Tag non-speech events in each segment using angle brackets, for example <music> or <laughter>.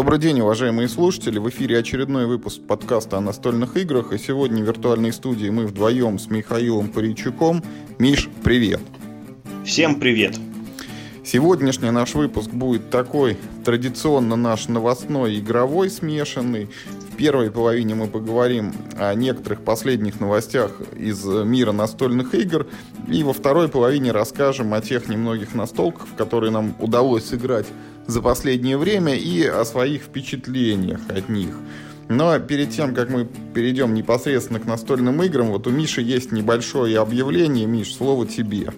Добрый день, уважаемые слушатели. В эфире очередной выпуск подкаста о настольных играх. И сегодня в виртуальной студии мы вдвоем с Михаилом Паричуком. Миш, привет. Всем привет. Сегодняшний наш выпуск будет такой традиционно наш новостной игровой смешанный. В первой половине мы поговорим о некоторых последних новостях из мира настольных игр. И во второй половине расскажем о тех немногих настолках, которые нам удалось сыграть за последнее время и о своих впечатлениях от них. Но перед тем, как мы перейдем непосредственно к настольным играм, вот у Миши есть небольшое объявление. Миш, слово тебе.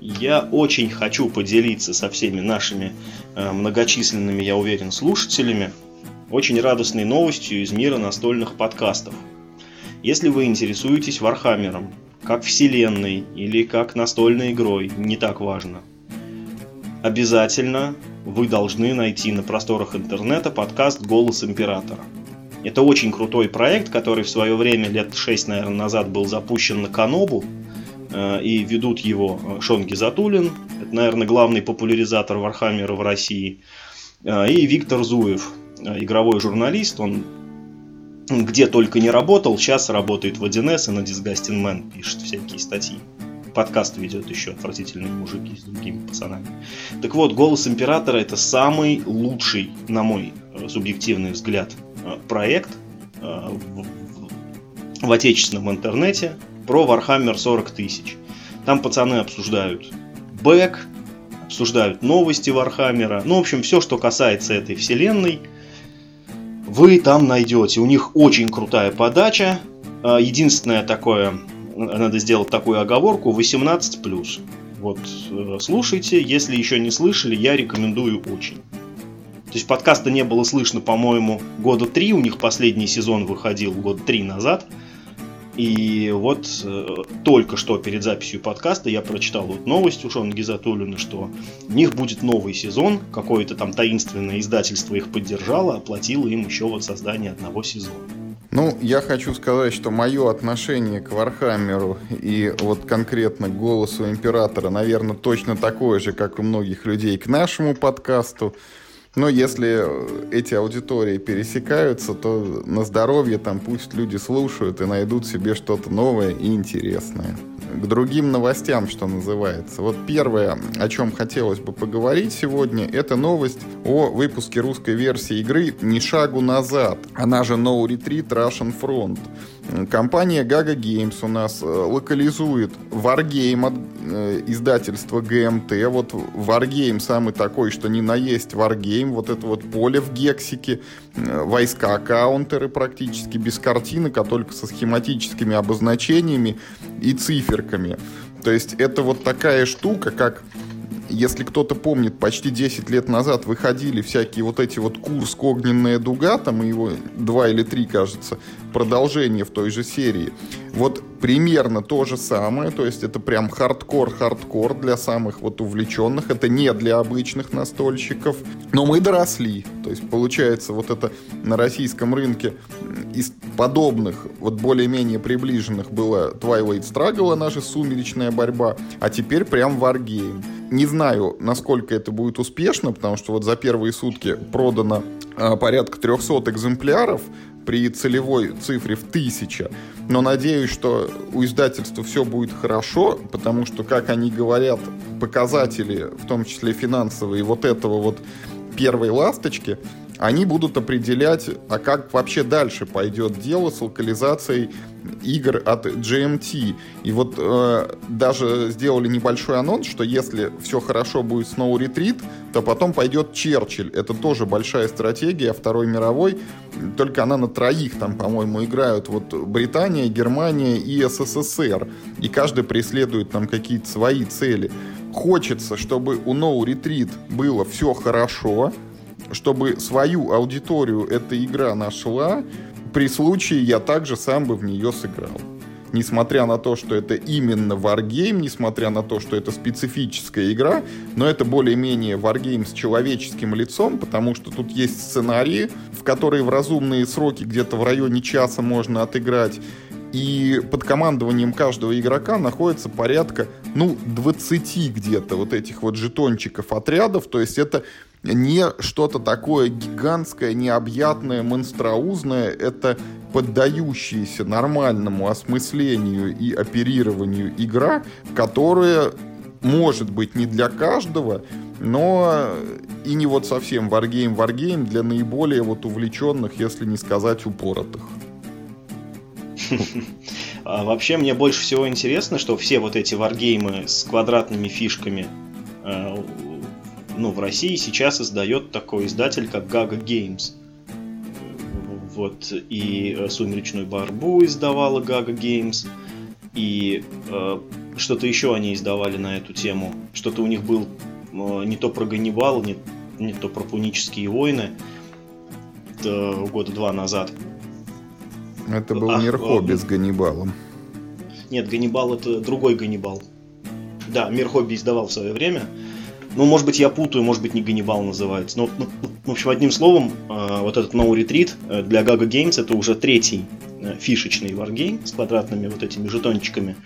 Я очень хочу поделиться со всеми нашими э, многочисленными, я уверен, слушателями очень радостной новостью из мира настольных подкастов. Если вы интересуетесь Вархаммером, как вселенной или как настольной игрой, не так важно. Обязательно вы должны найти на просторах интернета подкаст «Голос Императора». Это очень крутой проект, который в свое время, лет 6, наверное, назад был запущен на Канобу, э, и ведут его э, Шон Гизатулин, это, наверное, главный популяризатор Вархаммера в России, э, и Виктор Зуев, игровой журналист, он где только не работал, сейчас работает в 1С и на Disgusting Man пишет всякие статьи подкаст ведет еще отвратительные мужики с другими пацанами. Так вот, «Голос Императора» — это самый лучший, на мой э, субъективный взгляд, э, проект э, в, отечественном интернете про Warhammer 40 тысяч. Там пацаны обсуждают бэк, обсуждают новости Вархаммера. Ну, в общем, все, что касается этой вселенной, вы там найдете. У них очень крутая подача. Единственное такое надо сделать такую оговорку 18+. Вот, э, слушайте, если еще не слышали, я рекомендую очень. То есть подкаста не было слышно, по-моему, года три, у них последний сезон выходил год три назад. И вот э, только что перед записью подкаста я прочитал вот новость у Шона Гизатулина, что у них будет новый сезон, какое-то там таинственное издательство их поддержало, оплатило им еще вот создание одного сезона. Ну, я хочу сказать, что мое отношение к Вархаммеру и вот конкретно к голосу императора, наверное, точно такое же, как у многих людей к нашему подкасту. Но если эти аудитории пересекаются, то на здоровье там пусть люди слушают и найдут себе что-то новое и интересное к другим новостям, что называется. Вот первое, о чем хотелось бы поговорить сегодня, это новость о выпуске русской версии игры «Ни шагу назад». Она же No Retreat Russian Front. Компания Gaga Games у нас э, локализует Wargame от э, издательства GMT. Вот Wargame самый такой, что не наесть Wargame. Вот это вот поле в гексике, э, войска, каунтеры практически без картинок, а только со схематическими обозначениями и циферками. То есть это вот такая штука, как если кто-то помнит, почти 10 лет назад выходили всякие вот эти вот курс «Огненная дуга», там его два или три, кажется, продолжение в той же серии. Вот примерно то же самое, то есть это прям хардкор-хардкор для самых вот увлеченных, это не для обычных настольщиков, но мы доросли, то есть получается вот это на российском рынке из подобных, вот более-менее приближенных было Twilight Struggle, наша сумеречная борьба, а теперь прям wargame. Не знаю, насколько это будет успешно, потому что вот за первые сутки продано э, порядка 300 экземпляров, при целевой цифре в тысяча. Но надеюсь, что у издательства все будет хорошо, потому что, как они говорят, показатели, в том числе финансовые, вот этого вот первой ласточки, они будут определять, а как вообще дальше пойдет дело с локализацией игр от GMT. И вот э, даже сделали небольшой анонс, что если все хорошо будет с No Retreat, то потом пойдет Черчилль. Это тоже большая стратегия Второй мировой, только она на троих там, по-моему, играют вот Британия, Германия и СССР. И каждый преследует там какие-то свои цели. Хочется, чтобы у No Retreat было все хорошо, чтобы свою аудиторию эта игра нашла, при случае я также сам бы в нее сыграл. Несмотря на то, что это именно Wargame, несмотря на то, что это специфическая игра, но это более-менее Wargame с человеческим лицом, потому что тут есть сценарии, в которые в разумные сроки где-то в районе часа можно отыграть. И под командованием каждого игрока находится порядка, ну, 20 где-то вот этих вот жетончиков отрядов. То есть это не что-то такое гигантское, необъятное, монстроузное. Это поддающаяся нормальному осмыслению и оперированию игра, которая может быть не для каждого, но и не вот совсем варгейм варгейм для наиболее вот увлеченных, если не сказать упоротых. А вообще мне больше всего интересно, что все вот эти варгеймы с квадратными фишками э, ну, в России сейчас издает такой издатель, как Gaga Games. Вот, и э, «Сумеречную барбу» издавала Gaga Games, и э, что-то еще они издавали на эту тему. Что-то у них был э, не то про Ганнибал, не, не то про пунические войны, это года два назад. Это был а, мир хобби а, с Ганнибалом. Нет, Ганнибал это другой Ганнибал. Да, мир хобби издавал в свое время. Ну, может быть, я путаю, может быть, не Ганнибал называется. Но, ну, в общем, одним словом, э, вот этот No Retreat э, для Gaga Games это уже третий э, фишечный варгейм с квадратными вот этими жетончиками.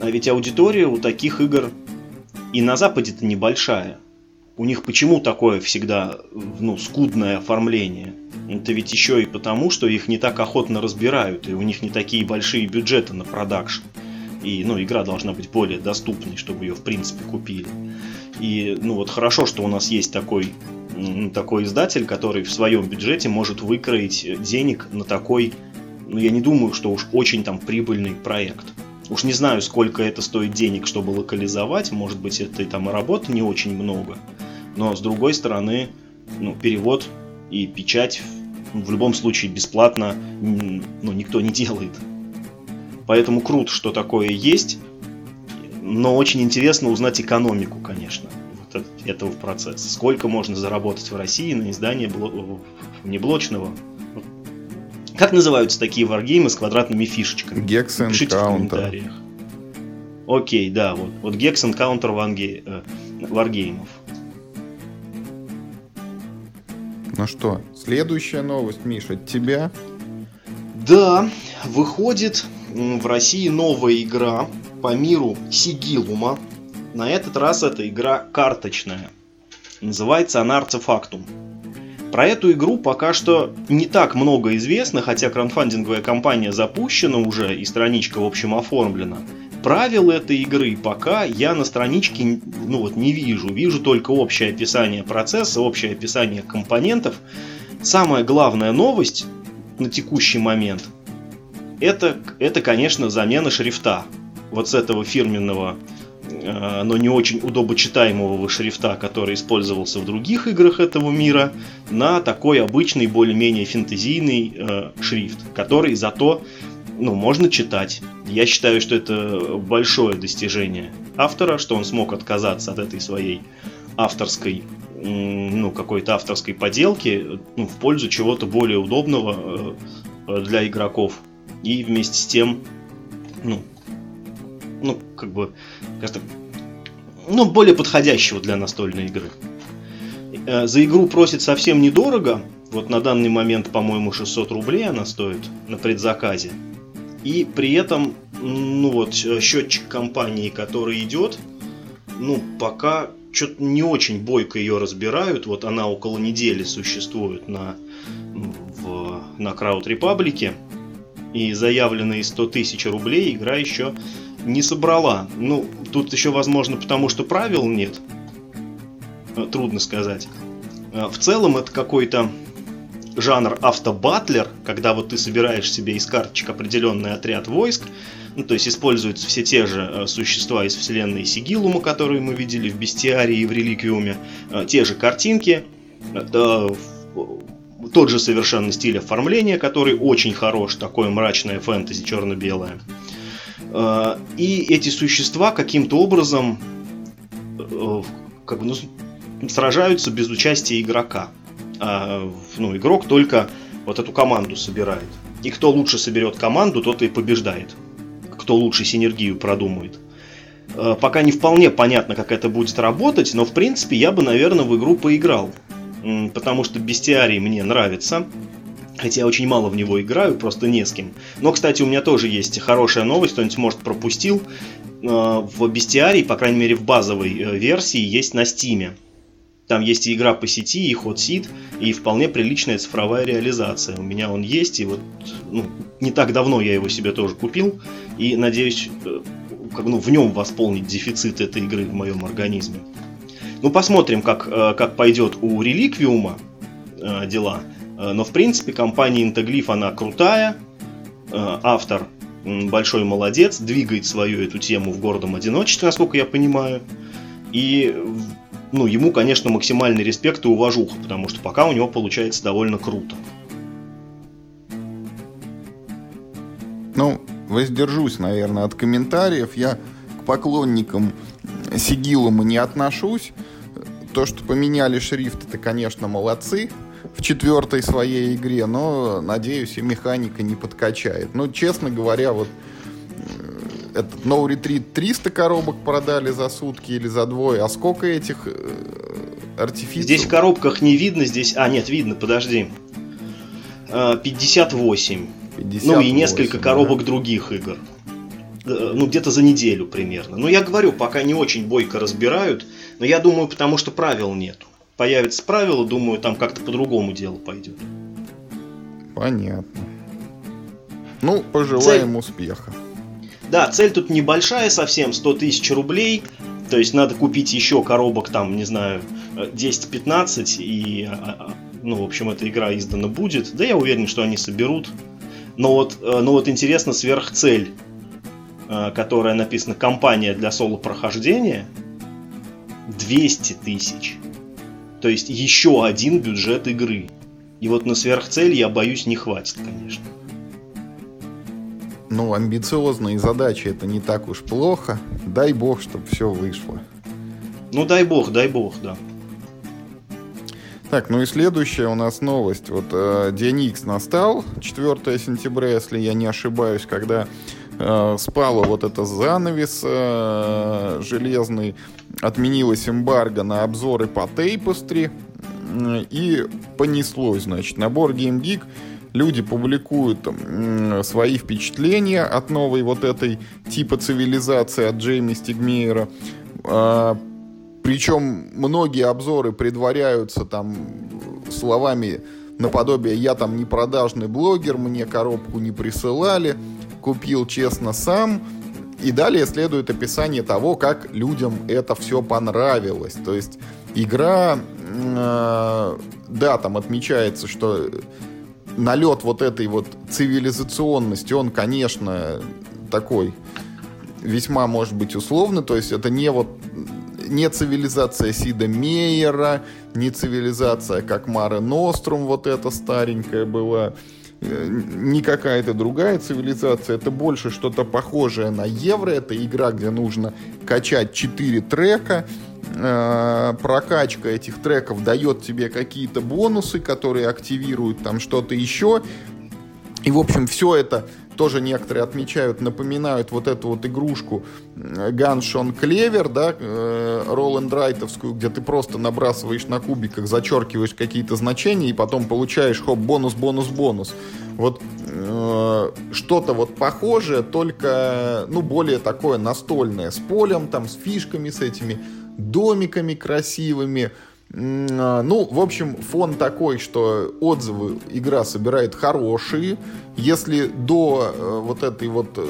А ведь аудитория у таких игр и на Западе-то небольшая. У них почему такое всегда ну, скудное оформление? Это ведь еще и потому, что их не так охотно разбирают, и у них не такие большие бюджеты на продакшн. И ну, игра должна быть более доступной, чтобы ее в принципе купили. И ну вот хорошо, что у нас есть такой, такой издатель, который в своем бюджете может выкроить денег на такой, ну я не думаю, что уж очень там прибыльный проект. Уж не знаю, сколько это стоит денег, чтобы локализовать, может быть это и там работы не очень много. Но с другой стороны, ну, перевод и печать в любом случае бесплатно ну, никто не делает. Поэтому круто, что такое есть но очень интересно узнать экономику, конечно, вот этого процесса. Сколько можно заработать в России на издание бло... неблочного как называются такие варгеймы с квадратными фишечками? Gex Пишите в комментариях. Окей, да, вот, вот Gex Encounter ванге, э, варгеймов. Ну что, следующая новость, Миша, от тебя? Да, выходит в России новая игра по миру Сигилума. На этот раз эта игра карточная. Называется она Артефактум. Про эту игру пока что не так много известно, хотя краундфандинговая кампания запущена уже и страничка в общем оформлена. Правил этой игры пока я на страничке ну вот, не вижу. Вижу только общее описание процесса, общее описание компонентов. Самая главная новость на текущий момент это, это конечно, замена шрифта вот с этого фирменного, э, но не очень удобочитаемого шрифта, который использовался в других играх этого мира, на такой обычный, более-менее фэнтезийный э, шрифт, который зато ну, можно читать. Я считаю, что это большое достижение автора, что он смог отказаться от этой своей авторской ну, какой-то авторской поделки ну, в пользу чего-то более удобного э, для игроков. И вместе с тем, ну, ну, как бы, как ну, более подходящего для настольной игры. Э, за игру просит совсем недорого. Вот на данный момент, по-моему, 600 рублей она стоит на предзаказе. И при этом, ну вот, счетчик компании, который идет, ну, пока что-то не очень бойко ее разбирают. Вот она около недели существует на, в, на Крауд Репаблике. И заявленные 100 тысяч рублей игра еще не собрала. Ну, тут еще возможно потому, что правил нет. Э, трудно сказать. Э, в целом это какой-то жанр автобатлер, когда вот ты собираешь себе из карточек определенный отряд войск, ну, то есть используются все те же э, существа из вселенной Сигилума, которые мы видели в Бестиарии и в Реликвиуме, те же картинки, тот же совершенно стиль оформления, который очень хорош, такое мрачное фэнтези черно-белое. Э, и эти существа каким-то образом э, как бы, ну, сражаются без участия игрока. А, ну, игрок только вот эту команду собирает. И кто лучше соберет команду, тот и побеждает. Кто лучше синергию продумает. Э, пока не вполне понятно, как это будет работать, но в принципе я бы, наверное, в игру поиграл. Потому что бестиарий мне нравится. Хотя я очень мало в него играю, просто не с кем. Но, кстати, у меня тоже есть хорошая новость, кто-нибудь, может, пропустил. Э, в Бестиарии, по крайней мере, в базовой э, версии, есть на Стиме. Там есть и игра по сети, и ход сит, и вполне приличная цифровая реализация. У меня он есть, и вот ну, не так давно я его себе тоже купил, и надеюсь э, как, ну, в нем восполнить дефицит этой игры в моем организме. Ну, посмотрим, как, э, как пойдет у Реликвиума э, дела. Но, в принципе, компания Integlyph, она крутая. Автор большой молодец, двигает свою эту тему в гордом одиночестве, насколько я понимаю. И ну, ему, конечно, максимальный респект и уважуха, потому что пока у него получается довольно круто. Ну, воздержусь, наверное, от комментариев. Я к поклонникам Сигилума не отношусь. То, что поменяли шрифт, это, конечно, молодцы в четвертой своей игре, но, надеюсь, и механика не подкачает. Но, честно говоря, вот этот No Retreat 300 коробок продали за сутки или за двое. А сколько этих э, артифиций? Здесь в коробках не видно, здесь... А, нет, видно, подожди. 58. Э, 58 ну и несколько да. коробок других игр. Э, ну, где-то за неделю примерно. Ну, я говорю, пока не очень бойко разбирают, но я думаю, потому что правил нету. Появится правила, думаю, там как-то по-другому дело пойдет. Понятно. Ну, пожелаем Цель... успеха. Да, цель тут небольшая совсем, 100 тысяч рублей. То есть надо купить еще коробок там, не знаю, 10-15 и, а, а, ну, в общем, эта игра издана будет. Да я уверен, что они соберут. Но вот, э, но вот интересно сверхцель, э, которая написана «Компания для соло-прохождения», 200 тысяч. То есть еще один бюджет игры. И вот на сверхцель, я боюсь, не хватит, конечно ну, амбициозные задачи это не так уж плохо. Дай бог, чтобы все вышло. Ну, дай бог, дай бог, да. Так, ну и следующая у нас новость. Вот э, День X настал, 4 сентября, если я не ошибаюсь, когда э, спала вот это занавес э, железный, отменилась эмбарго на обзоры по Тейпостри, э, и понеслось, значит, набор Game Geek люди публикуют там, свои впечатления от новой вот этой типа цивилизации от Джейми Стигмейера. А, причем многие обзоры предваряются там словами наподобие «я там не продажный блогер, мне коробку не присылали, купил честно сам». И далее следует описание того, как людям это все понравилось. То есть игра, э, да, там отмечается, что налет вот этой вот цивилизационности, он, конечно, такой весьма, может быть, условный, то есть это не вот не цивилизация Сида Мейера, не цивилизация как Мара Нострум вот эта старенькая была, не какая-то другая цивилизация, это больше что-то похожее на Евро, это игра, где нужно качать 4 трека, э, прокачка этих треков дает тебе какие-то бонусы, которые активируют там что-то еще. И, в общем, все это тоже некоторые отмечают, напоминают вот эту вот игрушку Ганшон Клевер, да, э, Роланд Райтовскую, где ты просто набрасываешь на кубиках, зачеркиваешь какие-то значения и потом получаешь, хоп, бонус, бонус, бонус. Вот э, что-то вот похожее, только, ну, более такое настольное, с полем, там, с фишками, с этими домиками красивыми. А, ну, в общем, фон такой, что отзывы игра собирает хорошие. Если до э, вот этой вот э,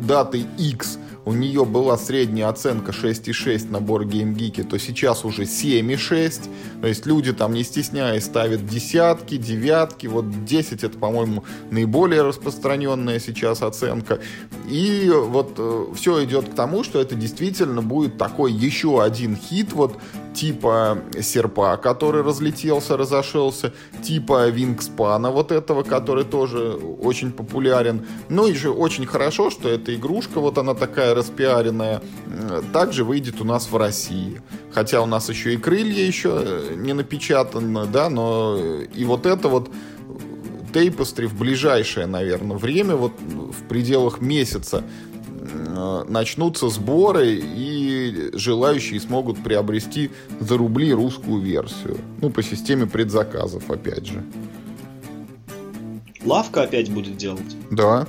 даты X у нее была средняя оценка 6,6 на BoardGameGeek, то сейчас уже 7,6. То есть люди там, не стесняясь, ставят десятки, девятки. Вот 10 это, по-моему, наиболее распространенная сейчас оценка. И вот э, все идет к тому, что это действительно будет такой еще один хит, вот типа серпа, который разлетелся, разошелся, типа Вингспана вот этого, который тоже очень популярен. Ну и же очень хорошо, что эта игрушка, вот она такая распиаренная, также выйдет у нас в России. Хотя у нас еще и крылья еще э, не напечатаны, да, но и вот это вот Тейпостри в ближайшее, наверное, время, вот в пределах месяца Э, начнутся сборы, и желающие смогут приобрести за рубли русскую версию. Ну, по системе предзаказов, опять же. Лавка опять будет делать? Да.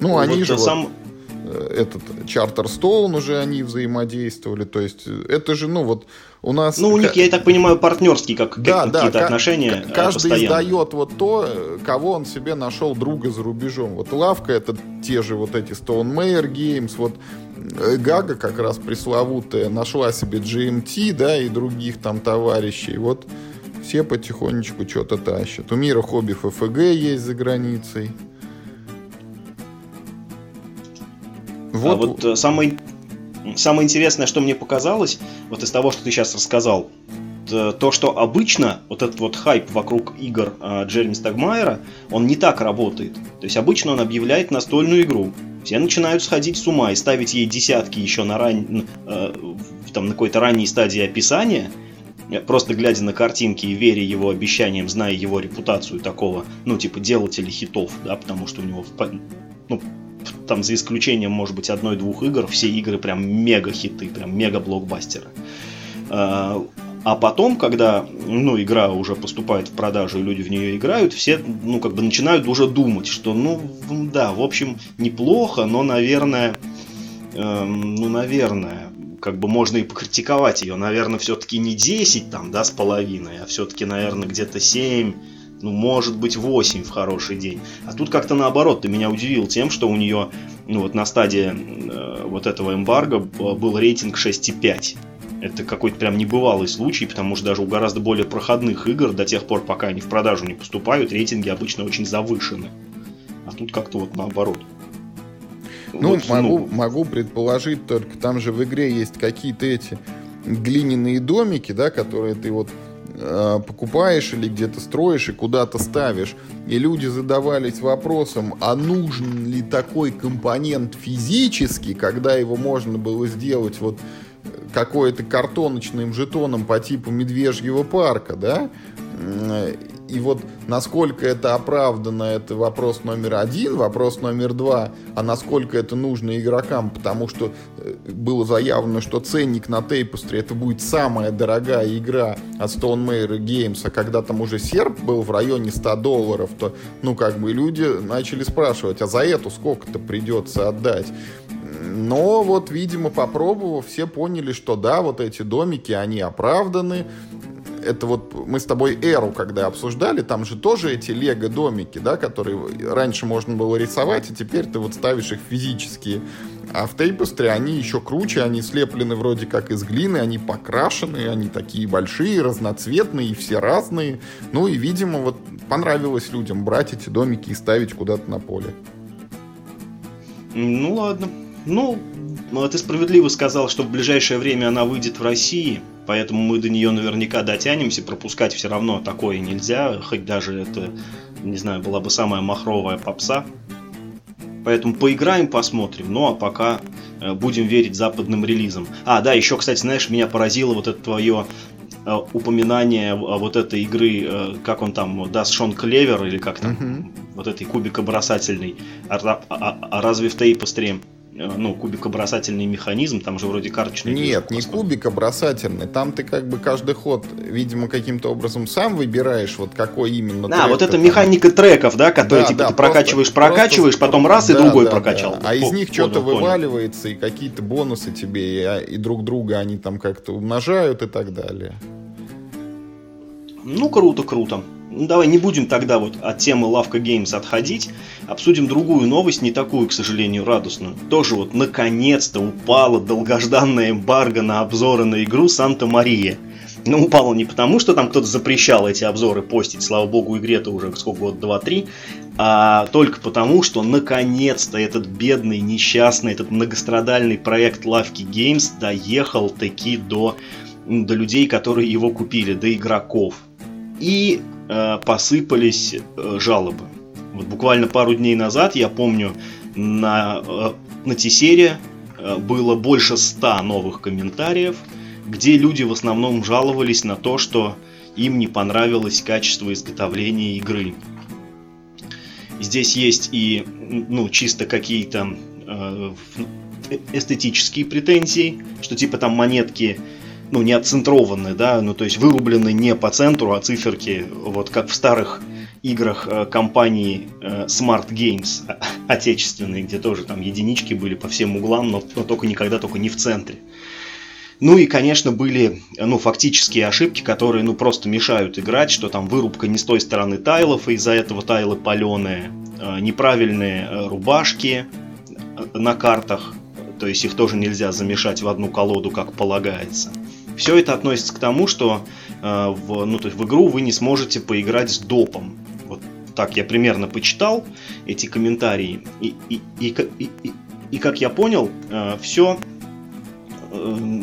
Ну, ну они вот же... Сам... э, этот Charterstone уже они взаимодействовали. То есть это же, ну вот у нас... Ну, у них, я так понимаю, партнерские как, да, какие-то да, отношения Каждый издает вот то, кого он себе нашел друга за рубежом. Вот Лавка это те же вот эти Stone Mayer Games, вот Гага как раз пресловутая нашла себе GMT, да, и других там товарищей. Вот все потихонечку что-то тащат. У мира хобби ФФГ есть за границей. Вот, а вот э, самое, самое интересное, что мне показалось, вот из того, что ты сейчас рассказал, то, что обычно вот этот вот хайп вокруг игр э, Джереми Стагмайера, он не так работает. То есть обычно он объявляет настольную игру, все начинают сходить с ума и ставить ей десятки еще на, ран... э, там, на какой-то ранней стадии описания, просто глядя на картинки и веря его обещаниям, зная его репутацию такого, ну, типа, делателя хитов, да, потому что у него, ну, там, за исключением, может быть, одной-двух игр, все игры прям мега-хиты, прям мега-блокбастеры. А, а потом, когда ну, игра уже поступает в продажу и люди в нее играют, все ну, как бы начинают уже думать, что ну да, в общем, неплохо, но, наверное, эм, ну, наверное, как бы можно и покритиковать ее. Наверное, все-таки не 10 там, да, с половиной, а все-таки, наверное, где-то 7, ну, может быть, 8 в хороший день. А тут как-то наоборот, ты меня удивил тем, что у нее, ну, вот на стадии э, вот этого эмбарго был рейтинг 6,5. Это какой-то прям небывалый случай, потому что даже у гораздо более проходных игр, до тех пор, пока они в продажу не поступают, рейтинги обычно очень завышены. А тут как-то вот наоборот. Ну, вот, могу, ну, могу предположить только, там же в игре есть какие-то эти глиняные домики, да, которые ты вот э, покупаешь или где-то строишь и куда-то ставишь. И люди задавались вопросом, а нужен ли такой компонент физически, когда его можно было сделать вот какой-то картоночным жетоном по типу медвежьего парка, да, и вот насколько это оправдано, это вопрос номер один. Вопрос номер два, а насколько это нужно игрокам, потому что э, было заявлено, что ценник на Тейпостре это будет самая дорогая игра от Stone Meyer Games, а когда там уже серп был в районе 100 долларов, то, ну, как бы люди начали спрашивать, а за эту сколько-то придется отдать? Но вот, видимо, попробовав, все поняли, что да, вот эти домики, они оправданы. Это вот мы с тобой Эру, когда обсуждали, там же тоже эти лего-домики, да, которые раньше можно было рисовать, и теперь ты вот ставишь их физически. А в Тейпестре они еще круче, они слеплены вроде как из глины, они покрашены, они такие большие, разноцветные, все разные. Ну и, видимо, вот понравилось людям брать эти домики и ставить куда-то на поле. Ну ладно, ну, ты справедливо сказал, что в ближайшее время она выйдет в России, поэтому мы до нее наверняка дотянемся, пропускать все равно такое нельзя, хоть даже это, не знаю, была бы самая махровая попса. Поэтому поиграем, посмотрим. Ну а пока э, будем верить западным релизам. А, да, еще, кстати, знаешь, меня поразило вот это твое э, упоминание вот этой игры, э, как он там, даст Шон Клевер или как там, uh-huh. вот этой кубикобросательный. А, а, а разве в Тейпостре Э, ну, кубикобросательный механизм, там же вроде карточный. Нет, не кубикобросательный, там ты как бы каждый ход, видимо, каким-то образом сам выбираешь, вот какой именно Да, вот это там. механика треков, да, которые да, типа да, ты прокачиваешь, просто, прокачиваешь, просто, потом раз да, и другой да, прокачал. Да. А из них что-то вываливается, и какие-то бонусы тебе, и, а, и друг друга они там как-то умножают и так далее. Ну, круто, круто. Ну, давай не будем тогда вот от темы Лавка Games отходить, обсудим другую новость, не такую, к сожалению, радостную. Тоже вот наконец-то упала долгожданная эмбарго на обзоры на игру Санта-Мария. Но упала не потому, что там кто-то запрещал эти обзоры постить, слава богу, игре-то уже сколько год, 2-3, а только потому, что наконец-то этот бедный, несчастный, этот многострадальный проект Лавки Games доехал таки до, до людей, которые его купили, до игроков. И посыпались э, жалобы. Вот буквально пару дней назад, я помню, на, э, на Тесере было больше ста новых комментариев, где люди в основном жаловались на то, что им не понравилось качество изготовления игры. Здесь есть и ну, чисто какие-то э, эстетические претензии, что типа там монетки ну, не отцентрованные, да, ну, то есть вырублены не по центру, а циферки, вот как в старых играх э, компании э, Smart Games <laughs> отечественные, где тоже там единички были по всем углам, но, но только никогда только не в центре. Ну и, конечно, были ну, фактические ошибки, которые ну, просто мешают играть, что там вырубка не с той стороны тайлов, и из-за этого тайлы паленые, э, неправильные рубашки на картах, то есть их тоже нельзя замешать в одну колоду, как полагается. Все это относится к тому, что э, в, ну, то есть в игру вы не сможете поиграть с допом. Вот так я примерно почитал эти комментарии. И, и, и, и, и, и как я понял, э, все э,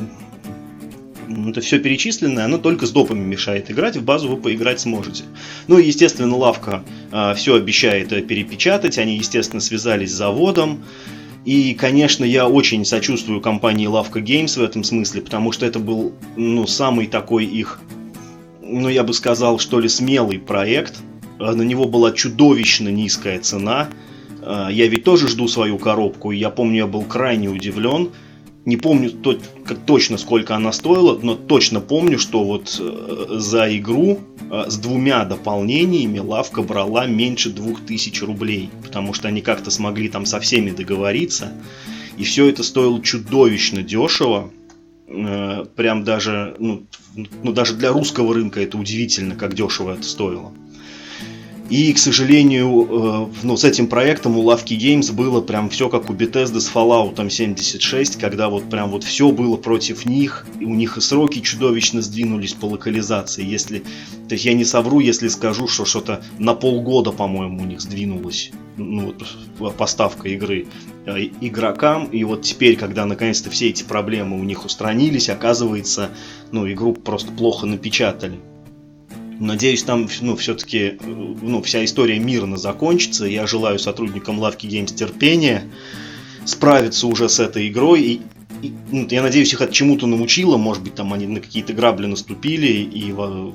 это все перечисленное, оно только с допами мешает играть, в базу вы поиграть сможете. Ну и, естественно, лавка э, все обещает перепечатать, они, естественно, связались с заводом, и, конечно, я очень сочувствую компании Lavka Games в этом смысле, потому что это был, ну, самый такой их, ну, я бы сказал, что ли, смелый проект. А на него была чудовищно низкая цена. А, я ведь тоже жду свою коробку, и я помню, я был крайне удивлен. Не помню точно, сколько она стоила, но точно помню, что вот э, за игру э, с двумя дополнениями лавка брала меньше 2000 рублей, потому что они как-то смогли там со всеми договориться. И все это стоило чудовищно дешево. Э, прям даже, ну, ну, даже для русского рынка это удивительно, как дешево это стоило. И, к сожалению, э, ну, с этим проектом у Лавки Games было прям все как у Bethesda с Fallout 76, когда вот прям вот все было против них, и у них и сроки чудовищно сдвинулись по локализации. Если, то есть я не совру, если скажу, что что-то на полгода, по-моему, у них сдвинулось ну, вот, поставка игры э, игрокам. И вот теперь, когда наконец-то все эти проблемы у них устранились, оказывается, ну, игру просто плохо напечатали. Надеюсь, там ну, все-таки ну, вся история мирно закончится. Я желаю сотрудникам лавки Games терпения справиться уже с этой игрой. И, и, ну, я надеюсь, их от чему-то научило. Может быть, там они на какие-то грабли наступили. И в,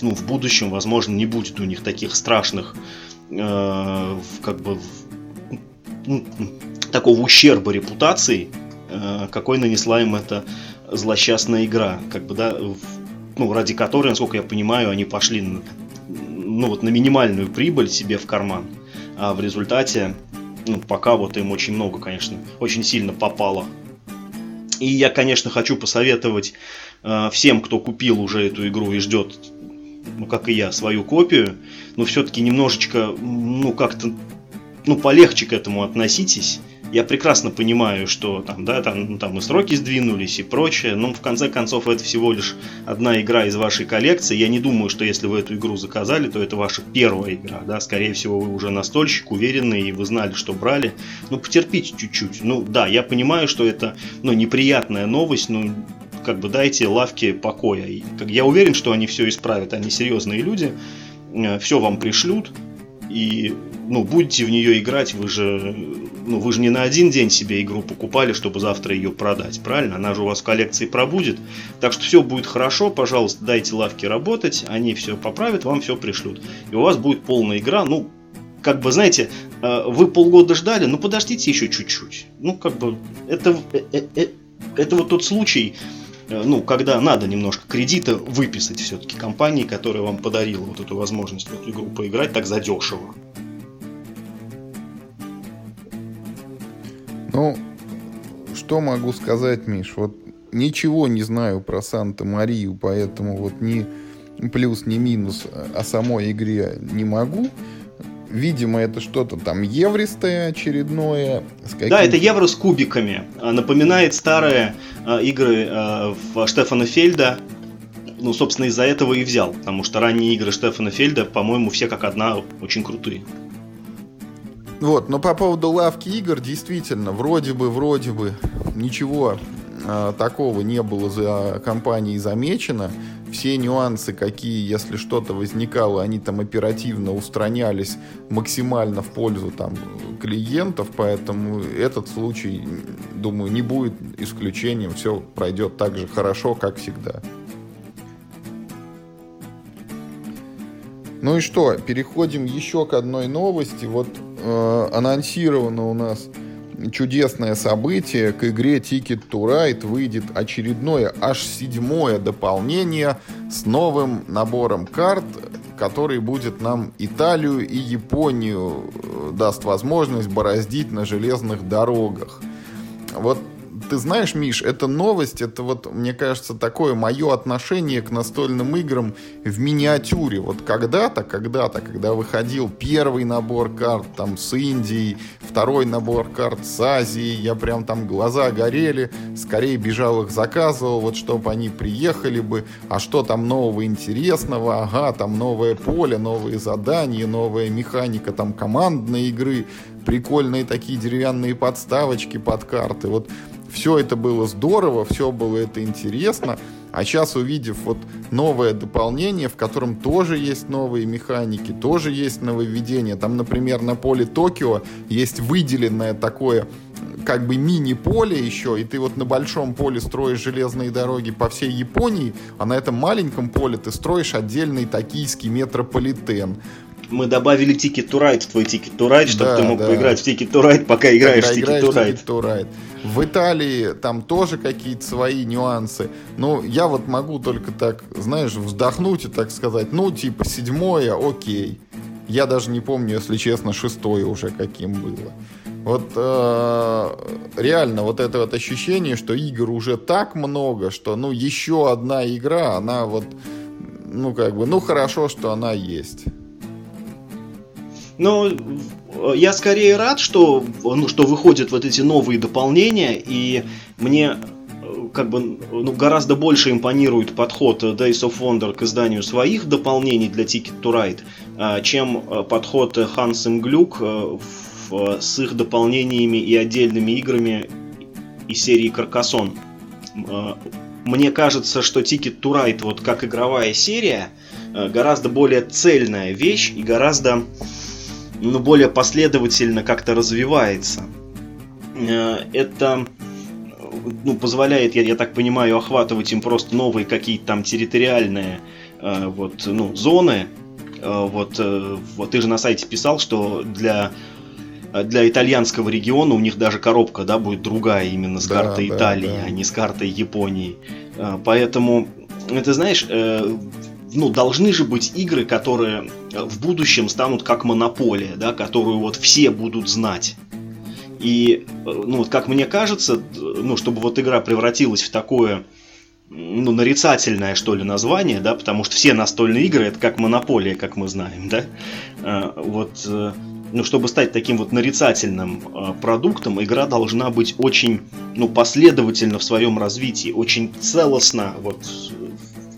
ну, в будущем, возможно, не будет у них таких страшных э, как бы ну, такого ущерба репутации, э, какой нанесла им эта злосчастная игра. Как бы, да, ну, ради которой, насколько я понимаю, они пошли на, ну, вот, на минимальную прибыль себе в карман. А в результате, ну, пока вот им очень много, конечно, очень сильно попало. И я, конечно, хочу посоветовать э, всем, кто купил уже эту игру и ждет, ну, как и я, свою копию, но все-таки немножечко, ну, как-то, ну, полегче к этому относитесь я прекрасно понимаю, что там, да, там, ну, там и сроки сдвинулись и прочее, но в конце концов это всего лишь одна игра из вашей коллекции. Я не думаю, что если вы эту игру заказали, то это ваша первая игра, да, скорее всего вы уже настольщик, уверенный, и вы знали, что брали. Ну, потерпите чуть-чуть. Ну, да, я понимаю, что это, ну, неприятная новость, но как бы дайте лавке покоя. Я уверен, что они все исправят, они серьезные люди, э, все вам пришлют, и ну, будете в нее играть, вы же, ну, вы же не на один день себе игру покупали, чтобы завтра ее продать, правильно? Она же у вас в коллекции пробудет. Так что все будет хорошо, пожалуйста, дайте лавке работать, они все поправят, вам все пришлют. И у вас будет полная игра, ну, как бы, знаете, э, вы полгода ждали, ну, подождите еще чуть-чуть. Ну, как бы, это, э, э, это вот тот случай, ну, когда надо немножко кредита выписать все-таки компании, которая вам подарила вот эту возможность в эту игру поиграть так задешево. Ну, что могу сказать, Миш? Вот ничего не знаю про Санта-Марию, поэтому вот ни плюс, ни минус о самой игре не могу. Видимо, это что-то там евристое очередное. Да, это евро с кубиками. А, напоминает старые э, игры э, в Штефана Фельда. Ну, собственно, из-за этого и взял. Потому что ранние игры Штефана Фельда, по-моему, все как одна очень крутые. Вот, но по поводу лавки игр, действительно, вроде бы, вроде бы, ничего э, такого не было за компанией замечено. Все нюансы, какие, если что-то возникало, они там оперативно устранялись максимально в пользу там клиентов, поэтому этот случай, думаю, не будет исключением. Все пройдет так же хорошо, как всегда. Ну и что, переходим еще к одной новости. Вот э, анонсировано у нас чудесное событие. К игре Ticket to Ride выйдет очередное, аж седьмое дополнение с новым набором карт, который будет нам Италию и Японию э, даст возможность бороздить на железных дорогах. Вот ты знаешь, Миш, эта новость, это вот, мне кажется, такое мое отношение к настольным играм в миниатюре. Вот когда-то, когда-то, когда выходил первый набор карт там с Индией, второй набор карт с Азией, я прям там глаза горели, скорее бежал их заказывал, вот чтобы они приехали бы, а что там нового интересного, ага, там новое поле, новые задания, новая механика там командной игры, прикольные такие деревянные подставочки под карты. Вот все это было здорово, все было это интересно. А сейчас, увидев вот новое дополнение, в котором тоже есть новые механики, тоже есть нововведения. Там, например, на поле Токио есть выделенное такое как бы мини-поле еще, и ты вот на большом поле строишь железные дороги по всей Японии, а на этом маленьком поле ты строишь отдельный токийский метрополитен мы добавили Ticket to Ride в твой Ticket to Ride, чтобы да, ты мог да. поиграть в Ticket to Ride, пока играешь в Ticket to Ride. to Ride. В Италии там тоже какие-то свои нюансы. Ну, я вот могу только так, знаешь, вздохнуть и так сказать, ну, типа, седьмое, окей. Я даже не помню, если честно, шестое уже каким было. Вот э, реально вот это вот ощущение, что игр уже так много, что ну еще одна игра, она вот, ну как бы, ну хорошо, что она есть. Но я скорее рад, что, ну, что выходят вот эти новые дополнения, и мне э, как бы ну, гораздо больше импонирует подход Days of Wonder к изданию своих дополнений для Ticket to Ride, э, чем э, подход Hans Glück с их дополнениями и отдельными играми из серии Carcassonne. Мне кажется, что Ticket to Ride, вот как игровая серия, гораздо более цельная вещь и гораздо ну, более последовательно как-то развивается. Э, это ну, позволяет, я, я так понимаю, охватывать им просто новые какие-то там территориальные э, вот, ну, зоны. Э, вот, вот ты же на сайте писал, что для для итальянского региона у них даже коробка, да, будет другая именно с да, картой да, Италии, да. а не с картой Японии. Поэтому, ты знаешь, ну, должны же быть игры, которые э, в будущем станут как монополия, да, которую вот все будут знать. И, э, ну, вот как мне кажется, ну, чтобы вот игра превратилась в такое, ну, нарицательное, что ли, название, да, потому что все настольные игры это как монополия, как мы знаем, да, э, вот, ну, чтобы стать таким вот нарицательным продуктом, игра должна быть очень, ну, последовательна в своем развитии, очень целостна, вот,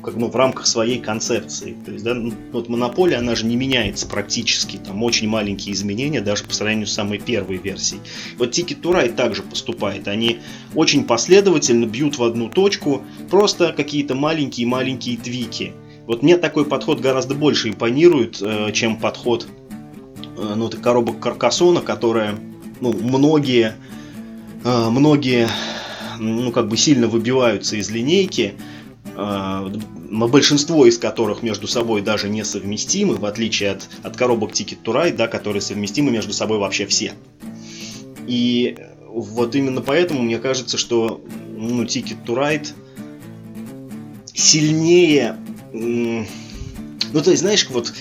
как, ну, в рамках своей концепции. То есть, да, ну, вот монополия, она же не меняется практически. Там очень маленькие изменения, даже по сравнению с самой первой версией. Вот Ticket to Ride также поступает. Они очень последовательно бьют в одну точку, просто какие-то маленькие-маленькие твики. Вот мне такой подход гораздо больше импонирует, э, чем подход э, ну, коробок Каркасона, которая ну, многие, э, многие ну, как бы сильно выбиваются из линейки, а, большинство из которых между собой даже не совместимы, в отличие от, от коробок Ticket to Ride, да, которые совместимы между собой вообще все. И вот именно поэтому мне кажется, что ну, Ticket to Ride сильнее... Ну, то есть, знаешь, вот,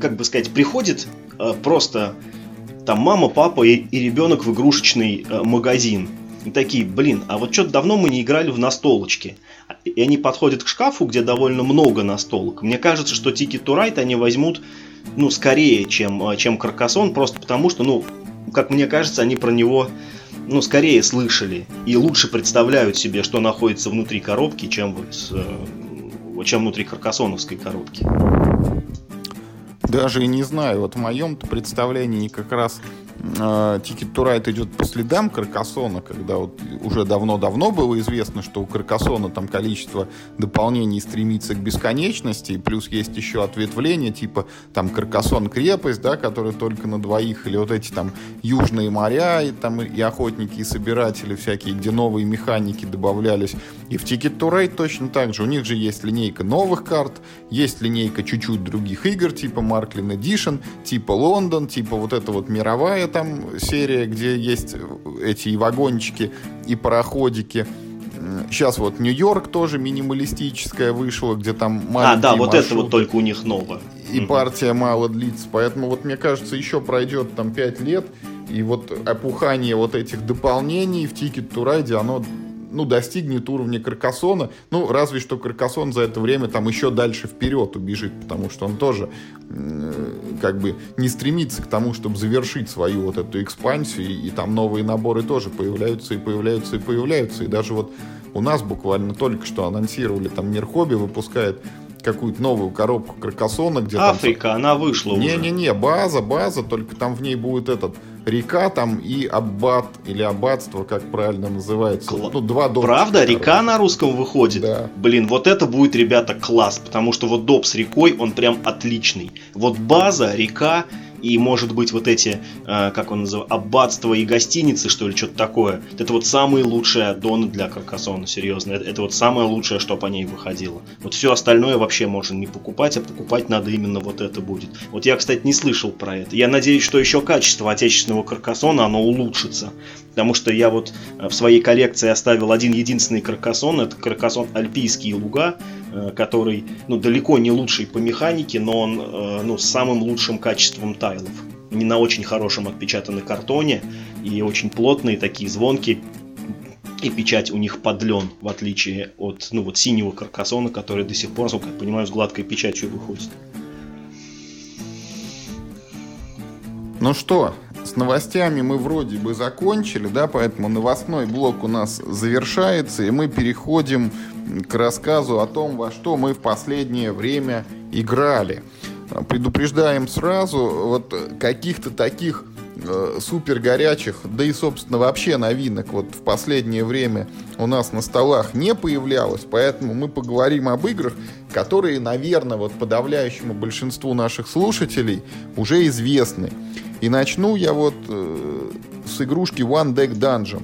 как бы сказать, приходит а, просто там мама, папа и, и ребенок в игрушечный а, магазин. И такие, блин, а вот что-то давно мы не играли в настолочки и они подходят к шкафу, где довольно много настолок. Мне кажется, что Ticket to Ride они возьмут, ну, скорее, чем, э, чем Каркасон, просто потому что, ну, как мне кажется, они про него, ну, скорее слышали и лучше представляют себе, что находится внутри коробки, чем вот, э, чем внутри каркасоновской коробки. Даже не знаю. Вот в моем представлении как раз Ticket to Ride идет по следам Каркасона, когда вот уже давно-давно было известно, что у Каркасона там количество дополнений стремится к бесконечности, плюс есть еще ответвления, типа там Каркасон крепость, да, которая только на двоих, или вот эти там южные моря, и там и охотники, и собиратели всякие, где новые механики добавлялись. И в Ticket to Ride точно так же. У них же есть линейка новых карт, есть линейка чуть-чуть других игр, типа Marklin Edition, типа Лондон, типа вот эта вот мировая там серия, где есть эти и вагончики, и пароходики. Сейчас вот Нью-Йорк тоже минималистическая вышла, где там маленькие А, да, вот машины. это вот только у них новое. и партия мало длится. Поэтому вот мне кажется, еще пройдет там 5 лет, и вот опухание вот этих дополнений в Ticket to Ride, оно ну, достигнет уровня Каркасона. Ну, разве что Каркасон за это время там еще дальше вперед убежит, потому что он тоже как бы не стремится к тому, чтобы завершить свою вот эту экспансию, и, и там новые наборы тоже появляются и появляются и появляются. И даже вот у нас буквально только что анонсировали, там Мир Хобби выпускает какую-то новую коробку Кракосона, где Африка, там... она вышла не, уже. Не-не-не, база, база, только там в ней будет этот река там и аббат или аббатство, как правильно называется. Кла... Ну, два дома. Правда? Река на русском выходит? Да. Блин, вот это будет, ребята, класс, потому что вот доп с рекой, он прям отличный. Вот база, река, и, может быть, вот эти, э, как он называется, аббатства и гостиницы, что ли, что-то такое. Это вот самые лучшие аддоны для Каркасона, серьезно. Это, это вот самое лучшее, что по ней выходило. Вот все остальное вообще можно не покупать, а покупать надо именно вот это будет. Вот я, кстати, не слышал про это. Я надеюсь, что еще качество отечественного Каркасона, оно улучшится. Потому что я вот э, в своей коллекции оставил один единственный Каркасон, это Каркасон Альпийские луга, Э, который ну, далеко не лучший по механике, но он э, ну, с самым лучшим качеством тайлов. Не на очень хорошем отпечатанном картоне и очень плотные такие звонки. И печать у них под лен, в отличие от ну, вот синего каркасона, который до сих пор, насколько я понимаю, с гладкой печатью выходит. Ну что, с новостями мы вроде бы закончили, да, поэтому новостной блок у нас завершается, и мы переходим к рассказу о том, во что мы в последнее время играли. Предупреждаем сразу, вот каких-то таких э, супер горячих, да и, собственно, вообще новинок вот в последнее время у нас на столах не появлялось, поэтому мы поговорим об играх, которые, наверное, вот подавляющему большинству наших слушателей уже известны. И начну я вот э, с игрушки One Deck Dungeon.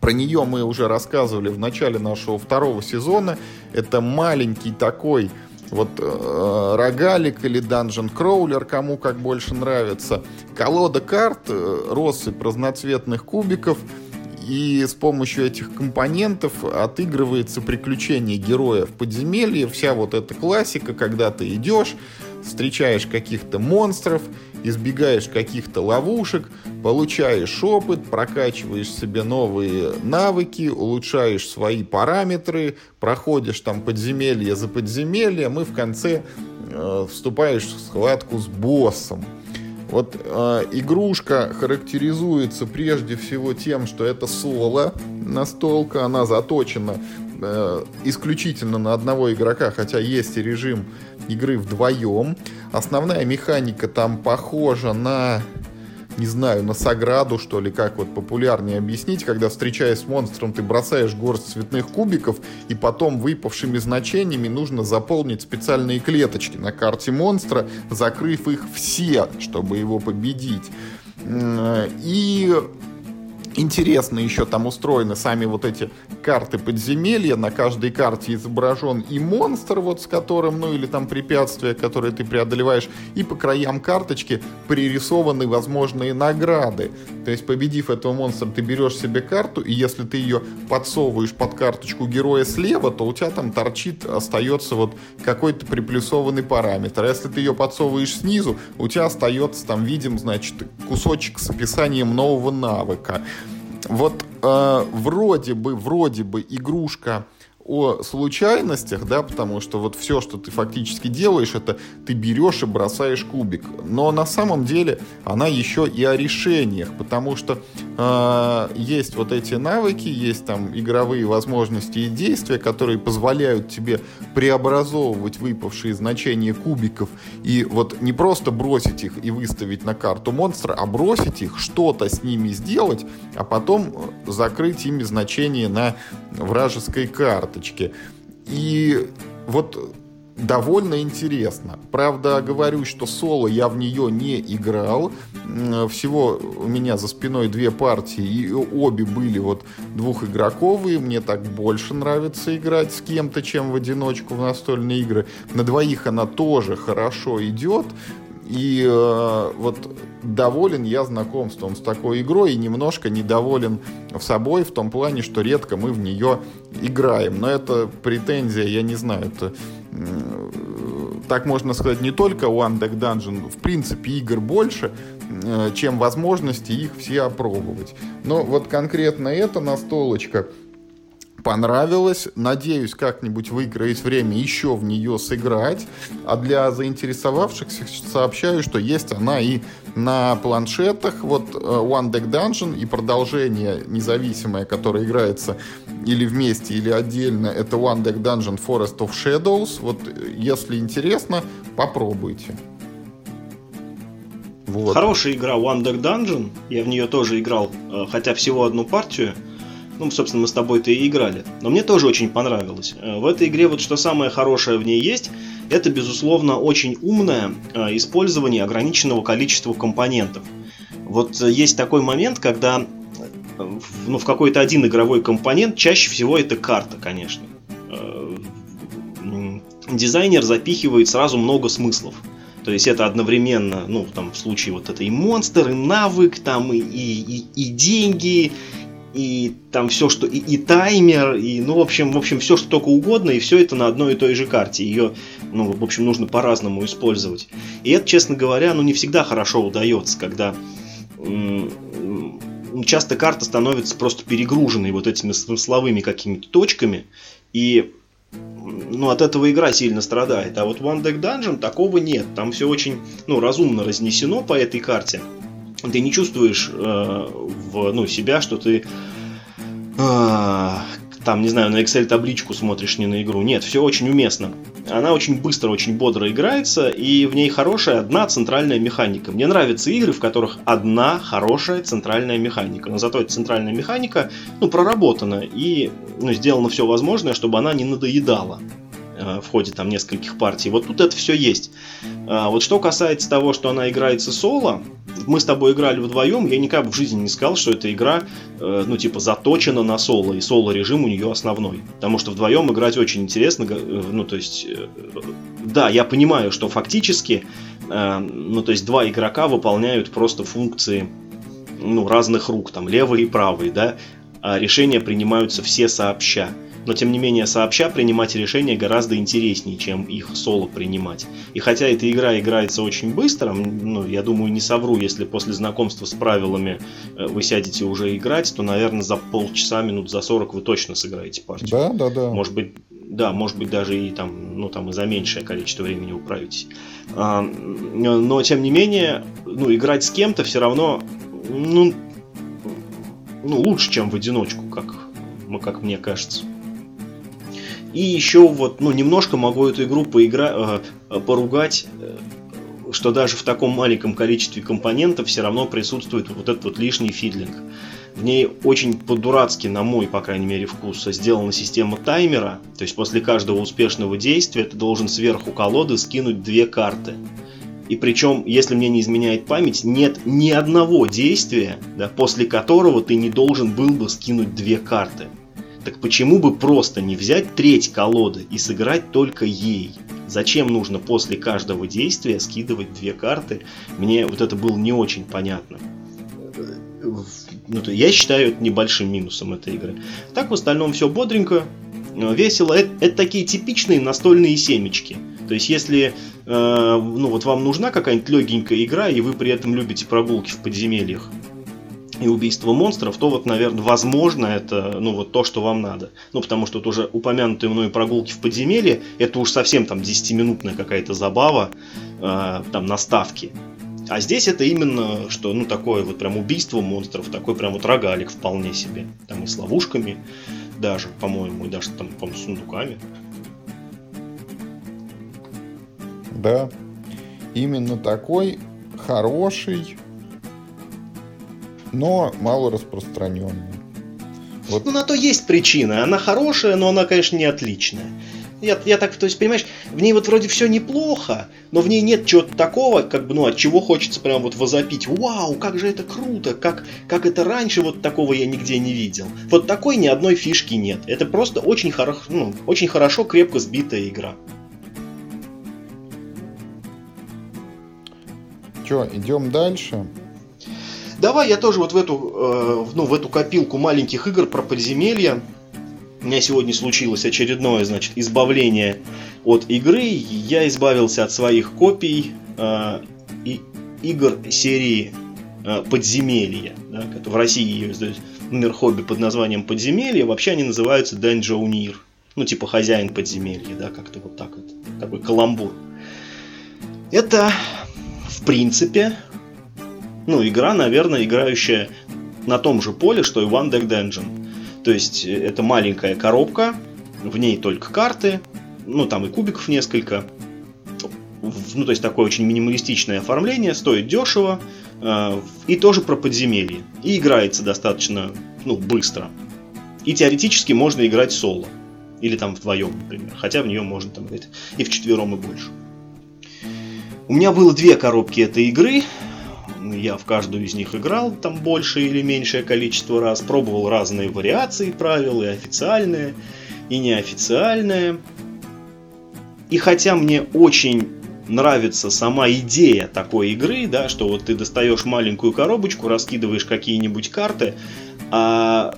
Про нее мы уже рассказывали в начале нашего второго сезона. Это маленький такой вот э, рогалик или данжен кроулер, кому как больше нравится. Колода карт, э, россыпь разноцветных кубиков. И с помощью этих компонентов отыгрывается приключение героя в подземелье. Вся вот эта классика, когда ты идешь, встречаешь каких-то монстров, избегаешь каких-то ловушек, получаешь опыт, прокачиваешь себе новые навыки, улучшаешь свои параметры, проходишь там подземелье за подземельем и в конце э, вступаешь в схватку с боссом. Вот э, игрушка характеризуется прежде всего тем, что это соло настолка, она заточена э, исключительно на одного игрока, хотя есть и режим игры вдвоем. Основная механика там похожа на не знаю, на Саграду, что ли, как вот популярнее объяснить, когда, встречаясь с монстром, ты бросаешь горсть цветных кубиков, и потом выпавшими значениями нужно заполнить специальные клеточки на карте монстра, закрыв их все, чтобы его победить. И Интересно еще там устроены сами вот эти карты подземелья. На каждой карте изображен и монстр, вот с которым, ну или там препятствия, которые ты преодолеваешь. И по краям карточки пририсованы возможные награды. То есть, победив этого монстра, ты берешь себе карту, и если ты ее подсовываешь под карточку героя слева, то у тебя там торчит, остается вот какой-то приплюсованный параметр. А если ты ее подсовываешь снизу, у тебя остается там, видим, значит, кусочек с описанием нового навыка. Вот э, вроде бы, вроде бы игрушка о случайностях, да, потому что вот все, что ты фактически делаешь, это ты берешь и бросаешь кубик. Но на самом деле она еще и о решениях, потому что э, есть вот эти навыки, есть там игровые возможности и действия, которые позволяют тебе преобразовывать выпавшие значения кубиков и вот не просто бросить их и выставить на карту монстра, а бросить их, что-то с ними сделать, а потом закрыть ими значения на вражеской карте карточки. И вот довольно интересно. Правда, говорю, что соло я в нее не играл. Всего у меня за спиной две партии, и обе были вот двухигроковые. Мне так больше нравится играть с кем-то, чем в одиночку в настольные игры. На двоих она тоже хорошо идет. И э, вот доволен я знакомством с такой игрой и немножко недоволен в собой в том плане, что редко мы в нее играем. Но это претензия, я не знаю, это так можно сказать, не только One Deck Dungeon, в принципе, игр больше, э, чем возможности их все опробовать. Но вот конкретно эта настолочка понравилась. Надеюсь, как-нибудь выиграть время еще в нее сыграть. А для заинтересовавшихся сообщаю, что есть она и на планшетах. Вот э, One Deck Dungeon и продолжение независимое, которое играется или вместе, или отдельно, это One Deck Dungeon Forest of Shadows. Вот э, если интересно, попробуйте. Вот. Хорошая игра One Deck Dungeon. Я в нее тоже играл, э, хотя всего одну партию. Ну, собственно, мы с тобой-то и играли. Но мне тоже очень понравилось. Э, в этой игре вот что самое хорошее в ней есть, это, безусловно, очень умное э, использование ограниченного количества компонентов. Вот э, есть такой момент, когда ну, в какой-то один игровой компонент, чаще всего это карта, конечно. Дизайнер запихивает сразу много смыслов. То есть это одновременно, ну, там, в случае вот это и монстр, и навык, там, и, и, и деньги, и там все, что и, и таймер, и, ну, в общем, в общем, все, что только угодно, и все это на одной и той же карте. Ее, ну, в общем, нужно по-разному использовать. И это, честно говоря, ну, не всегда хорошо удается, когда часто карта становится просто перегруженной вот этими смысловыми какими-то точками, и ну, от этого игра сильно страдает. А вот One Deck Dungeon такого нет. Там все очень ну, разумно разнесено по этой карте ты не чувствуешь э, в ну, себя, что ты э, там, не знаю, на Excel табличку смотришь не на игру. Нет, все очень уместно. Она очень быстро, очень бодро играется, и в ней хорошая одна центральная механика. Мне нравятся игры, в которых одна хорошая центральная механика. Но зато эта центральная механика, ну, проработана и ну, сделано все возможное, чтобы она не надоедала э, в ходе там нескольких партий. Вот тут это все есть. А вот что касается того, что она играется соло, мы с тобой играли вдвоем, я никак в жизни не сказал, что эта игра, э, ну, типа, заточена на соло, и соло-режим у нее основной. Потому что вдвоем играть очень интересно, э, ну, то есть, э, да, я понимаю, что фактически, ну, то есть, два игрока выполняют просто функции, ну, разных рук, там, левый и правый, да, а решения принимаются все сообща но тем не менее сообща принимать решения гораздо интереснее, чем их соло принимать. И хотя эта игра играется очень быстро, ну, я думаю, не совру, если после знакомства с правилами э, вы сядете уже играть, то, наверное, за полчаса, минут за 40 вы точно сыграете партию. Да, да, да. Может быть, да, может быть, даже и там, ну, там и за меньшее количество времени управитесь. А, но, тем не менее, ну, играть с кем-то все равно, ну, ну, лучше, чем в одиночку, как, как мне кажется. И еще вот, ну, немножко могу эту игру поигра... Э, поругать, э, что даже в таком маленьком количестве компонентов все равно присутствует вот этот вот лишний фидлинг. В ней очень по-дурацки, на мой, по крайней мере, вкус, сделана система таймера. То есть после каждого успешного действия ты должен сверху колоды скинуть две карты. И причем, если мне не изменяет память, нет ни одного действия, да, после которого ты не должен был бы скинуть две карты. Так почему бы просто не взять треть колоды и сыграть только ей? Зачем нужно после каждого действия скидывать две карты? Мне вот это было не очень понятно. Ну, то я считаю это небольшим минусом этой игры. Так в остальном все бодренько, весело. Это, это такие типичные настольные семечки. То есть, если э, ну, вот вам нужна какая-нибудь легенькая игра, и вы при этом любите прогулки в подземельях, и убийство монстров, то вот, наверное, возможно, это, ну, вот то, что вам надо. Ну, потому что вот уже упомянутые мной прогулки в подземелье, это уж совсем там 10-минутная какая-то забава, э, там, наставки. А здесь это именно, что, ну, такое вот прям убийство монстров, такой прям вот рогалик вполне себе. Там и с ловушками даже, по-моему, и даже там, по с сундуками. Да, именно такой хороший но мало распространенная. Вот. Ну, на то есть причина. Она хорошая, но она, конечно, не отличная. Я, я так, то есть, понимаешь, в ней вот вроде все неплохо, но в ней нет чего-то такого, как бы, ну, от чего хочется прям вот возопить. Вау, как же это круто, как, как это раньше вот такого я нигде не видел. Вот такой ни одной фишки нет. Это просто очень, хоро, ну, очень хорошо, крепко сбитая игра. Че, идем дальше? Давай я тоже вот в эту, э, ну, в эту копилку маленьких игр про подземелья. У меня сегодня случилось очередное, значит, избавление от игры я избавился от своих копий э, и игр серии э, Подземелья. Да, в России ее издают мир хобби под названием Подземелье. Вообще они называются Данджоунир. Ну, типа хозяин подземелья, да, как-то вот так вот. Такой каламбур. Это, в принципе, ну, игра, наверное, играющая на том же поле, что и One Deck Dungeon. То есть э, это маленькая коробка, в ней только карты, ну там и кубиков несколько. Ну, то есть такое очень минималистичное оформление, стоит дешево, э, и тоже про подземелье. И играется достаточно ну, быстро. И теоретически можно играть соло. Или там вдвоем, например. Хотя в нее можно там играть и в четвером, и больше. У меня было две коробки этой игры. Я в каждую из них играл там большее или меньшее количество раз. Пробовал разные вариации правил, и официальные, и неофициальные. И хотя мне очень нравится сама идея такой игры, да, что вот ты достаешь маленькую коробочку, раскидываешь какие-нибудь карты, а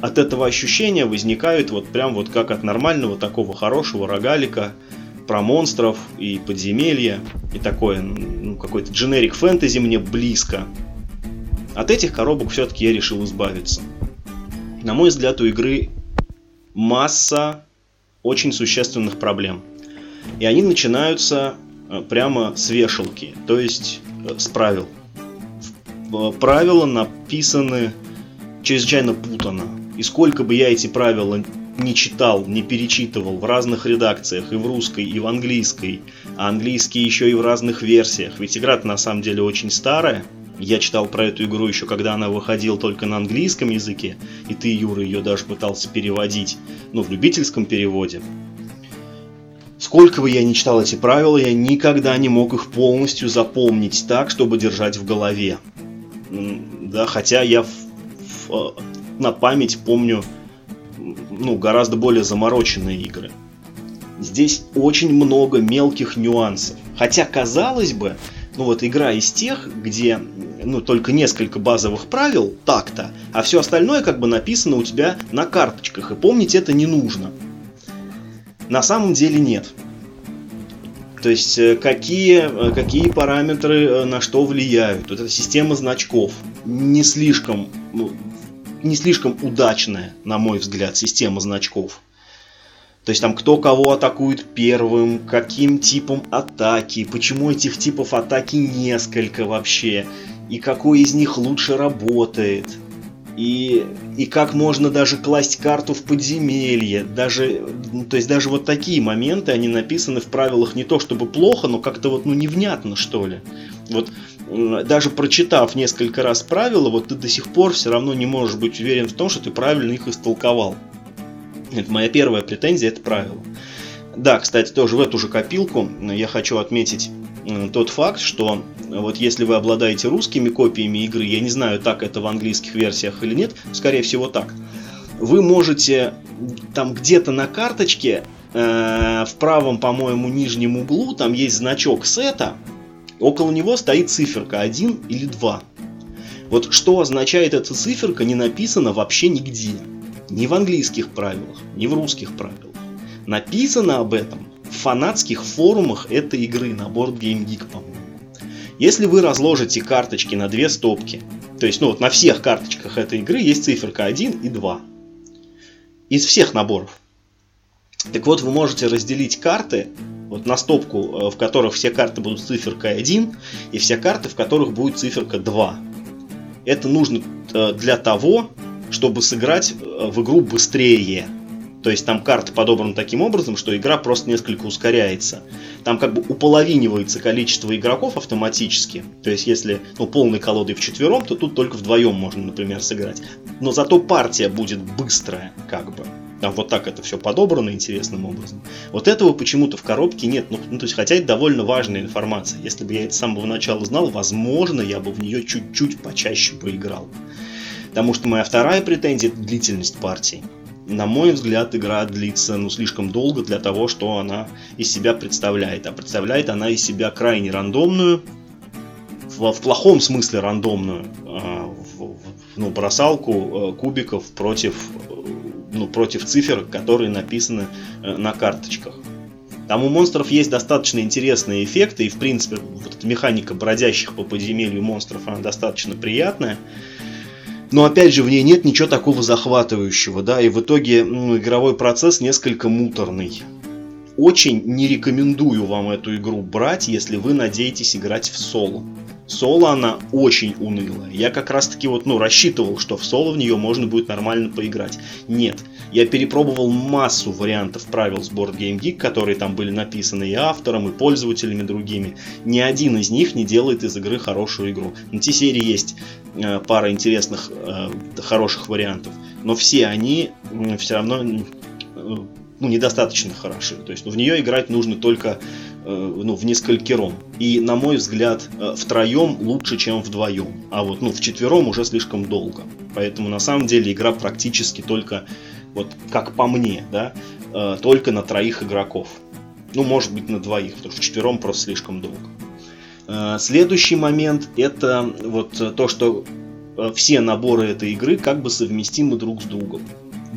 от этого ощущения возникают вот прям вот как от нормального такого хорошего рогалика про монстров и подземелья и такое, ну, какой-то дженерик фэнтези мне близко. От этих коробок все-таки я решил избавиться. На мой взгляд, у игры масса очень существенных проблем. И они начинаются э, прямо с вешалки, то есть э, с правил. Правила написаны чрезвычайно путано. И сколько бы я эти правила не читал, не перечитывал в разных редакциях, и в русской, и в английской, а английский еще и в разных версиях, ведь игра на самом деле очень старая, я читал про эту игру еще когда она выходила только на английском языке, и ты, Юра, ее даже пытался переводить, ну, в любительском переводе. Сколько бы я ни читал эти правила, я никогда не мог их полностью запомнить так, чтобы держать в голове. Да, хотя я в, в, на память помню ну, гораздо более замороченные игры. Здесь очень много мелких нюансов. Хотя, казалось бы, ну вот игра из тех, где ну, только несколько базовых правил так-то, а все остальное как бы написано у тебя на карточках, и помнить это не нужно. На самом деле нет. То есть э, какие, э, какие параметры э, на что влияют. Вот эта система значков не слишком ну, не слишком удачная, на мой взгляд, система значков. То есть там кто кого атакует первым, каким типом атаки, почему этих типов атаки несколько вообще, и какой из них лучше работает. И, и как можно даже класть карту в подземелье. Даже, ну, то есть даже вот такие моменты, они написаны в правилах не то чтобы плохо, но как-то вот ну невнятно что ли. Вот даже прочитав несколько раз правила, вот ты до сих пор все равно не можешь быть уверен в том, что ты правильно их истолковал. Это моя первая претензия, это правило. Да, кстати, тоже в эту же копилку я хочу отметить тот факт, что вот если вы обладаете русскими копиями игры, я не знаю, так это в английских версиях или нет, скорее всего так, вы можете там где-то на карточке э, в правом, по-моему, нижнем углу, там есть значок сета, Около него стоит циферка 1 или 2. Вот что означает эта циферка, не написано вообще нигде. Ни в английских правилах, ни в русских правилах. Написано об этом в фанатских форумах этой игры на Board Game Geek, по-моему. Если вы разложите карточки на две стопки, то есть ну вот на всех карточках этой игры есть циферка 1 и 2. Из всех наборов. Так вот, вы можете разделить карты вот на стопку, э, в которых все карты будут циферкой 1, и все карты, в которых будет циферка 2. Это нужно э, для того, чтобы сыграть э, в игру быстрее. То есть там карты подобраны таким образом, что игра просто несколько ускоряется. Там как бы уполовинивается количество игроков автоматически. То есть если ну, полной колодой четвером, то тут только вдвоем можно, например, сыграть. Но зато партия будет быстрая, как бы. Там вот так это все подобрано интересным образом. Вот этого почему-то в коробке нет. Ну, ну, то есть, хотя это довольно важная информация. Если бы я это с самого начала знал, возможно, я бы в нее чуть-чуть почаще поиграл. Потому что моя вторая претензия – это длительность партии. На мой взгляд, игра длится ну, слишком долго для того, что она из себя представляет. А представляет она из себя крайне рандомную, в, в плохом смысле рандомную, э, в, в, ну, бросалку э, кубиков против ну, против цифр, которые написаны э, на карточках. Там у монстров есть достаточно интересные эффекты, и в принципе вот эта механика бродящих по подземелью монстров, она достаточно приятная. Но опять же, в ней нет ничего такого захватывающего, да, и в итоге ну, игровой процесс несколько муторный. Очень не рекомендую вам эту игру брать, если вы надеетесь играть в соло. Соло она очень унылая. Я как раз таки вот, ну, рассчитывал, что в соло в нее можно будет нормально поиграть. Нет. Я перепробовал массу вариантов правил с Board Game Geek, которые там были написаны и автором, и пользователями другими. Ни один из них не делает из игры хорошую игру. На T-серии есть э, пара интересных, э, хороших вариантов, но все они все равно э, ну, недостаточно хороши. То есть ну, в нее играть нужно только э, ну, в несколькером. И, на мой взгляд, э, втроем лучше, чем вдвоем. А вот ну, в четвером уже слишком долго. Поэтому на самом деле игра практически только, вот как по мне, да, э, только на троих игроков. Ну, может быть, на двоих, потому что четвером просто слишком долго. Следующий момент это вот то, что все наборы этой игры как бы совместимы друг с другом.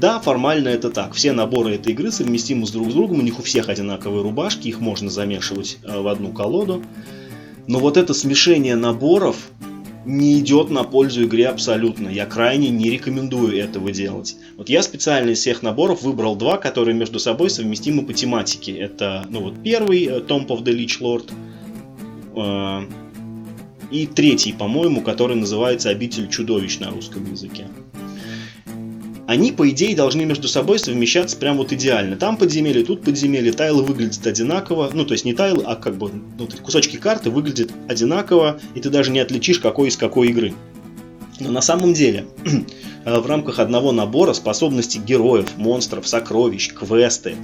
Да, формально это так. Все наборы этой игры совместимы с друг с другом, у них у всех одинаковые рубашки, их можно замешивать э, в одну колоду. Но вот это смешение наборов не идет на пользу игре абсолютно. Я крайне не рекомендую этого делать. Вот я специально из всех наборов выбрал два, которые между собой совместимы по тематике. Это, ну вот первый, э, Tomb of the Lich Lord, э, и третий, по-моему, который называется Обитель чудовищ на русском языке они, по идее, должны между собой совмещаться прям вот идеально. Там подземелье, тут подземелье, тайлы выглядят одинаково. Ну, то есть не тайлы, а как бы ну, кусочки карты выглядят одинаково, и ты даже не отличишь, какой из какой игры. Но на самом деле, <clears throat> в рамках одного набора способности героев, монстров, сокровищ, квесты,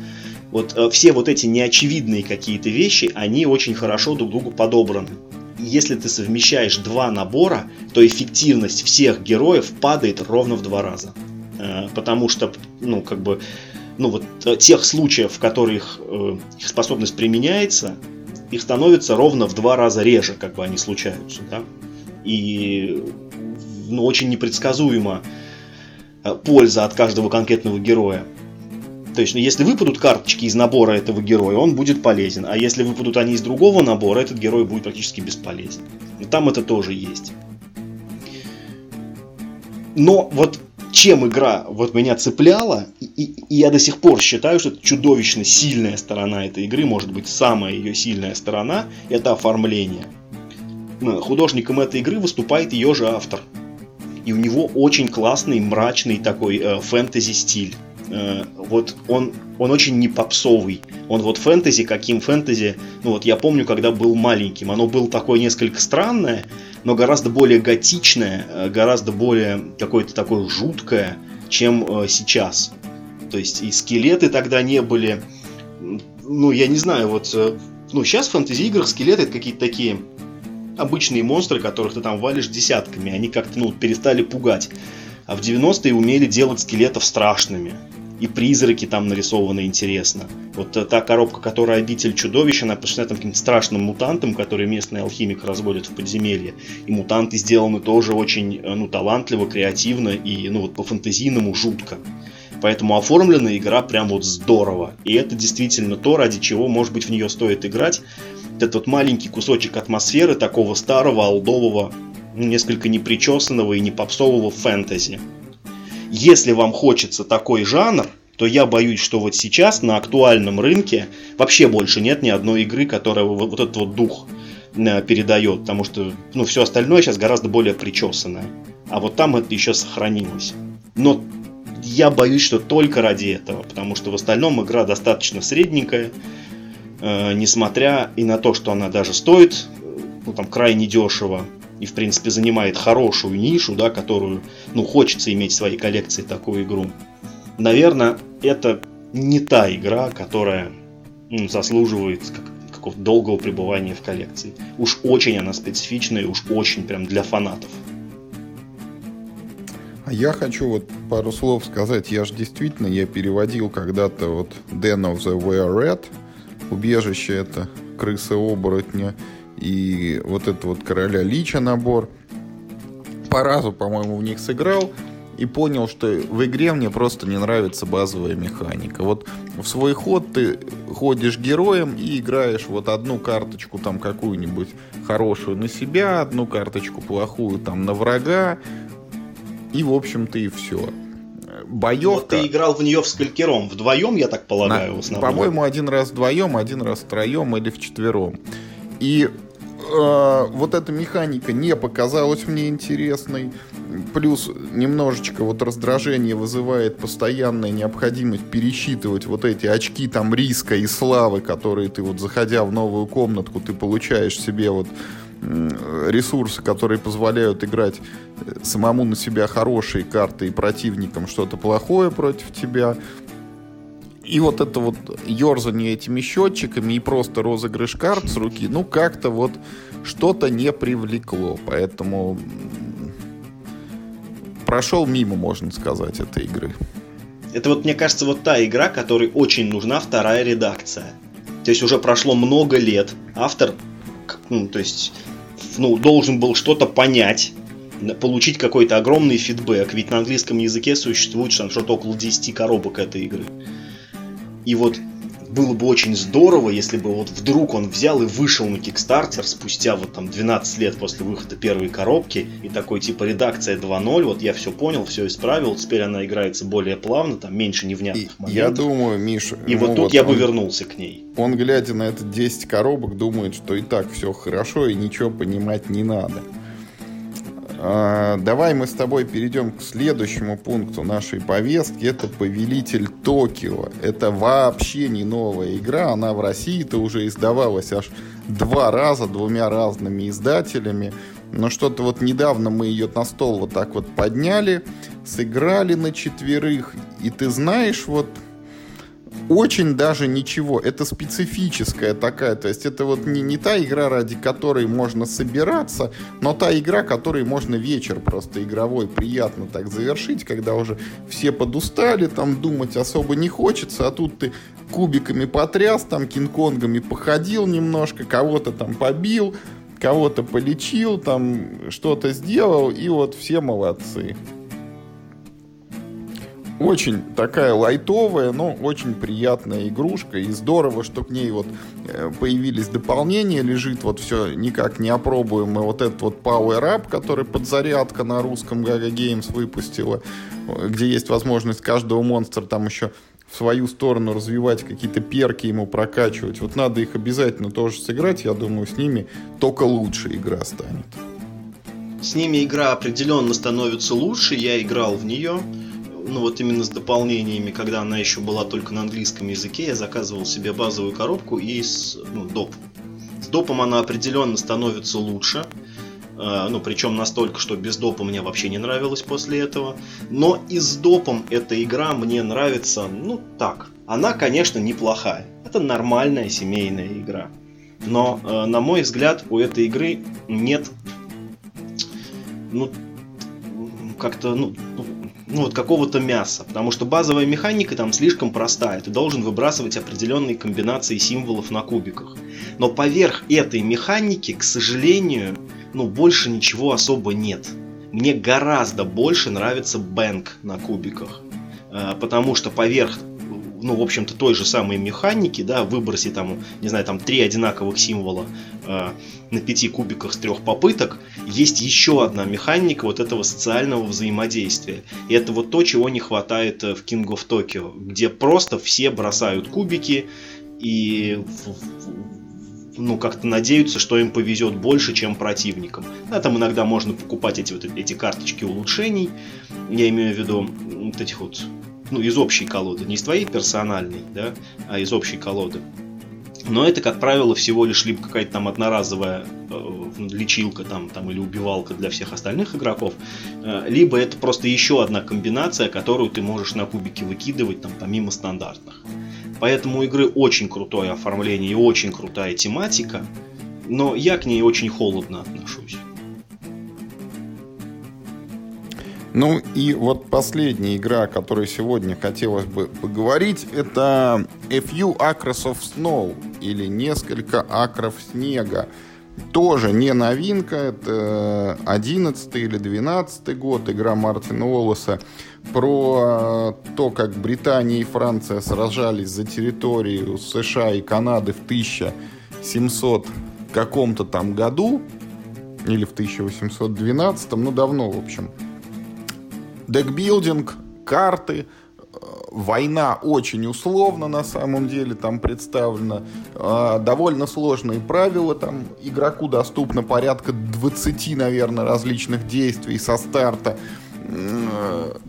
вот э, все вот эти неочевидные какие-то вещи, они очень хорошо друг другу подобраны. Если ты совмещаешь два набора, то эффективность всех героев падает ровно в два раза. Э, потому что, ну, как бы, ну, вот э, тех случаев, в которых э, их способность применяется, их становится ровно в два раза реже, как бы они случаются, да, и, ну, очень непредсказуема польза от каждого конкретного героя. То есть, ну, если выпадут карточки из набора этого героя, он будет полезен. А если выпадут они из другого набора, этот герой будет практически бесполезен. И там это тоже есть. Но вот чем игра вот меня цепляла, и, и, я до сих пор считаю, что это чудовищно сильная сторона этой игры, может быть, самая ее сильная сторона, это оформление. Ну, художником этой игры выступает ее же автор. И у него очень классный, мрачный такой э, фэнтези стиль. Э, вот он, он очень не попсовый. Он вот фэнтези, каким фэнтези, ну вот я помню, когда был маленьким, оно было такое несколько странное, но гораздо более готичное, э, гораздо более какое-то такое жуткое, чем э, сейчас. То есть и скелеты тогда не были, ну я не знаю, вот, ну сейчас в фэнтези-играх скелеты это какие-то такие обычные монстры, которых ты там валишь десятками, они как-то ну, перестали пугать. А в 90-е умели делать скелетов страшными и призраки там нарисованы интересно. Вот э, та коробка, которая обитель чудовища, она посвящена там каким-то страшным мутантам, которые местный алхимик разводит в подземелье. И мутанты сделаны тоже очень э, ну, талантливо, креативно и ну, вот по-фантазийному жутко. Поэтому оформлена игра прям вот здорово. И это действительно то, ради чего, может быть, в нее стоит играть. Этот вот маленький кусочек атмосферы такого старого, олдового, ну, несколько непричесанного и не попсового фэнтези. Если вам хочется такой жанр, то я боюсь, что вот сейчас на актуальном рынке вообще больше нет ни одной игры, которая вот, вот этот вот дух э, передает, потому что ну, все остальное сейчас гораздо более причесанное. А вот там это еще сохранилось. Но я боюсь, что только ради этого, потому что в остальном игра достаточно средненькая, э, несмотря и на то, что она даже стоит ну, там, крайне дешево, и, в принципе, занимает хорошую нишу, да, которую, ну, хочется иметь в своей коллекции такую игру. Наверное, это не та игра, которая ну, заслуживает как, какого-то долгого пребывания в коллекции. Уж очень она специфичная, уж очень прям для фанатов. А я хочу вот пару слов сказать. Я же действительно, я переводил когда-то вот Den of the Were Red, убежище это крысы-оборотня, и вот это вот короля Лича набор. По разу, по-моему, в них сыграл. и понял, что в игре мне просто не нравится базовая механика. Вот в свой ход ты ходишь героем и играешь вот одну карточку там какую-нибудь хорошую на себя, одну карточку плохую там на врага, и в общем-то и все. Боевка... Вот ты играл в нее в скалькером, вдвоем, я так полагаю, на... в основном. По-моему, один раз вдвоем, один раз втроем или в четвером. И э, вот эта механика не показалась мне интересной. Плюс немножечко вот раздражение вызывает постоянная необходимость пересчитывать вот эти очки там риска и славы, которые ты вот заходя в новую комнатку, ты получаешь себе вот ресурсы, которые позволяют играть э, самому на себя хорошие карты и противникам что-то плохое против тебя. И вот это вот ерзание этими счетчиками и просто розыгрыш карт с руки, ну как-то вот что-то не привлекло. Поэтому прошел мимо, можно сказать, этой игры. Это вот, мне кажется, вот та игра, которой очень нужна вторая редакция. То есть уже прошло много лет. Автор, ну, то есть, ну, должен был что-то понять, получить какой-то огромный фидбэк. Ведь на английском языке существует что-то около 10 коробок этой игры. И вот было бы очень здорово, если бы вот вдруг он взял и вышел на Kickstarter спустя вот там 12 лет после выхода первой коробки и такой типа редакция 2.0, вот я все понял, все исправил, теперь она играется более плавно, там меньше невнятных и, моментов. Я думаю, Миша... И ну вот тут вот я он, бы вернулся к ней. Он, глядя на это 10 коробок, думает, что и так все хорошо и ничего понимать не надо. А, давай мы с тобой перейдем к следующему пункту нашей повестки. Это «Повелитель Токио». Это вообще не новая игра. Она в России-то уже издавалась аж два раза двумя разными издателями. Но что-то вот недавно мы ее на стол вот так вот подняли, сыграли на четверых. И ты знаешь, вот очень даже ничего. Это специфическая такая. То есть это вот не, не та игра, ради которой можно собираться, но та игра, которой можно вечер просто игровой приятно так завершить, когда уже все подустали, там думать особо не хочется, а тут ты кубиками потряс, там кинг-конгами походил немножко, кого-то там побил, кого-то полечил, там что-то сделал, и вот все молодцы. Очень такая лайтовая, но очень приятная игрушка. И здорово, что к ней вот э, появились дополнения. Лежит вот все никак не опробуемый вот этот вот Power Up, который подзарядка на русском Gaga Games выпустила. Где есть возможность каждого монстра там еще в свою сторону развивать, какие-то перки ему прокачивать. Вот надо их обязательно тоже сыграть. Я думаю, с ними только лучше игра станет. С ними игра определенно становится лучше. Я играл в нее ну вот именно с дополнениями, когда она еще была только на английском языке, я заказывал себе базовую коробку и с ну, доп. С допом она определенно становится лучше. Uh, ну, причем настолько, что без допа мне вообще не нравилось после этого. Но и с допом эта игра мне нравится, ну, так. Она, конечно, неплохая. Это нормальная семейная игра. Но, uh, на мой взгляд, у этой игры нет, ну, как-то, ну, ну, вот какого-то мяса, потому что базовая механика там слишком простая, ты должен выбрасывать определенные комбинации символов на кубиках. Но поверх этой механики, к сожалению, ну, больше ничего особо нет. Мне гораздо больше нравится бэнк на кубиках, э, потому что поверх ну, в общем-то, той же самой механики, да, выброси там, не знаю, там три одинаковых символа э, на пяти кубиках с трех попыток, есть еще одна механика вот этого социального взаимодействия. И это вот то, чего не хватает э, в King of Tokyo, где просто все бросают кубики и ну, как-то надеются, что им повезет больше, чем противникам. Да, там иногда можно покупать эти вот эти карточки улучшений, я имею в виду вот этих вот ну, из общей колоды, не из твоей персональной, да, а из общей колоды. Но это, как правило, всего лишь либо какая-то там одноразовая э, лечилка там, там, или убивалка для всех остальных игроков, э, либо это просто еще одна комбинация, которую ты можешь на кубике выкидывать там, помимо стандартных. Поэтому у игры очень крутое оформление и очень крутая тематика, но я к ней очень холодно отношусь. Ну и вот последняя игра, о которой сегодня хотелось бы поговорить, это A Few Acres of Snow или несколько акров снега. тоже не новинка, это 11 или 12 год, игра Мартина Уоллеса про то, как Британия и Франция сражались за территорию США и Канады в 1700 каком-то там году, или в 1812, ну давно, в общем. Декбилдинг, карты, война очень условно на самом деле там представлена. А, довольно сложные правила. Там игроку доступно порядка 20, наверное, различных действий со старта.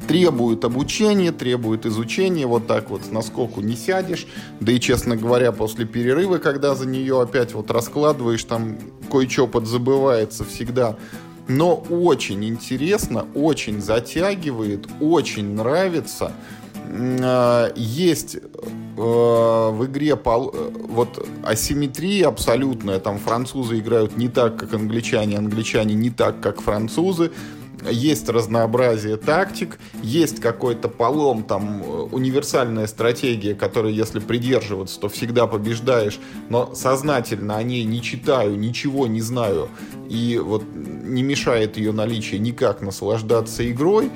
Требует обучения, требует изучения. Вот так вот на скоку не сядешь. Да и, честно говоря, после перерыва, когда за нее опять вот раскладываешь, там кое-что подзабывается всегда но очень интересно, очень затягивает, очень нравится. А, есть э, в игре э, вот асимметрия абсолютная. Там французы играют не так, как англичане, англичане не так, как французы. Есть разнообразие тактик, есть какой-то полом, там э, универсальная стратегия, которой, если придерживаться, то всегда побеждаешь, но сознательно о ней не читаю, ничего не знаю, и вот не мешает ее наличие никак наслаждаться игрой.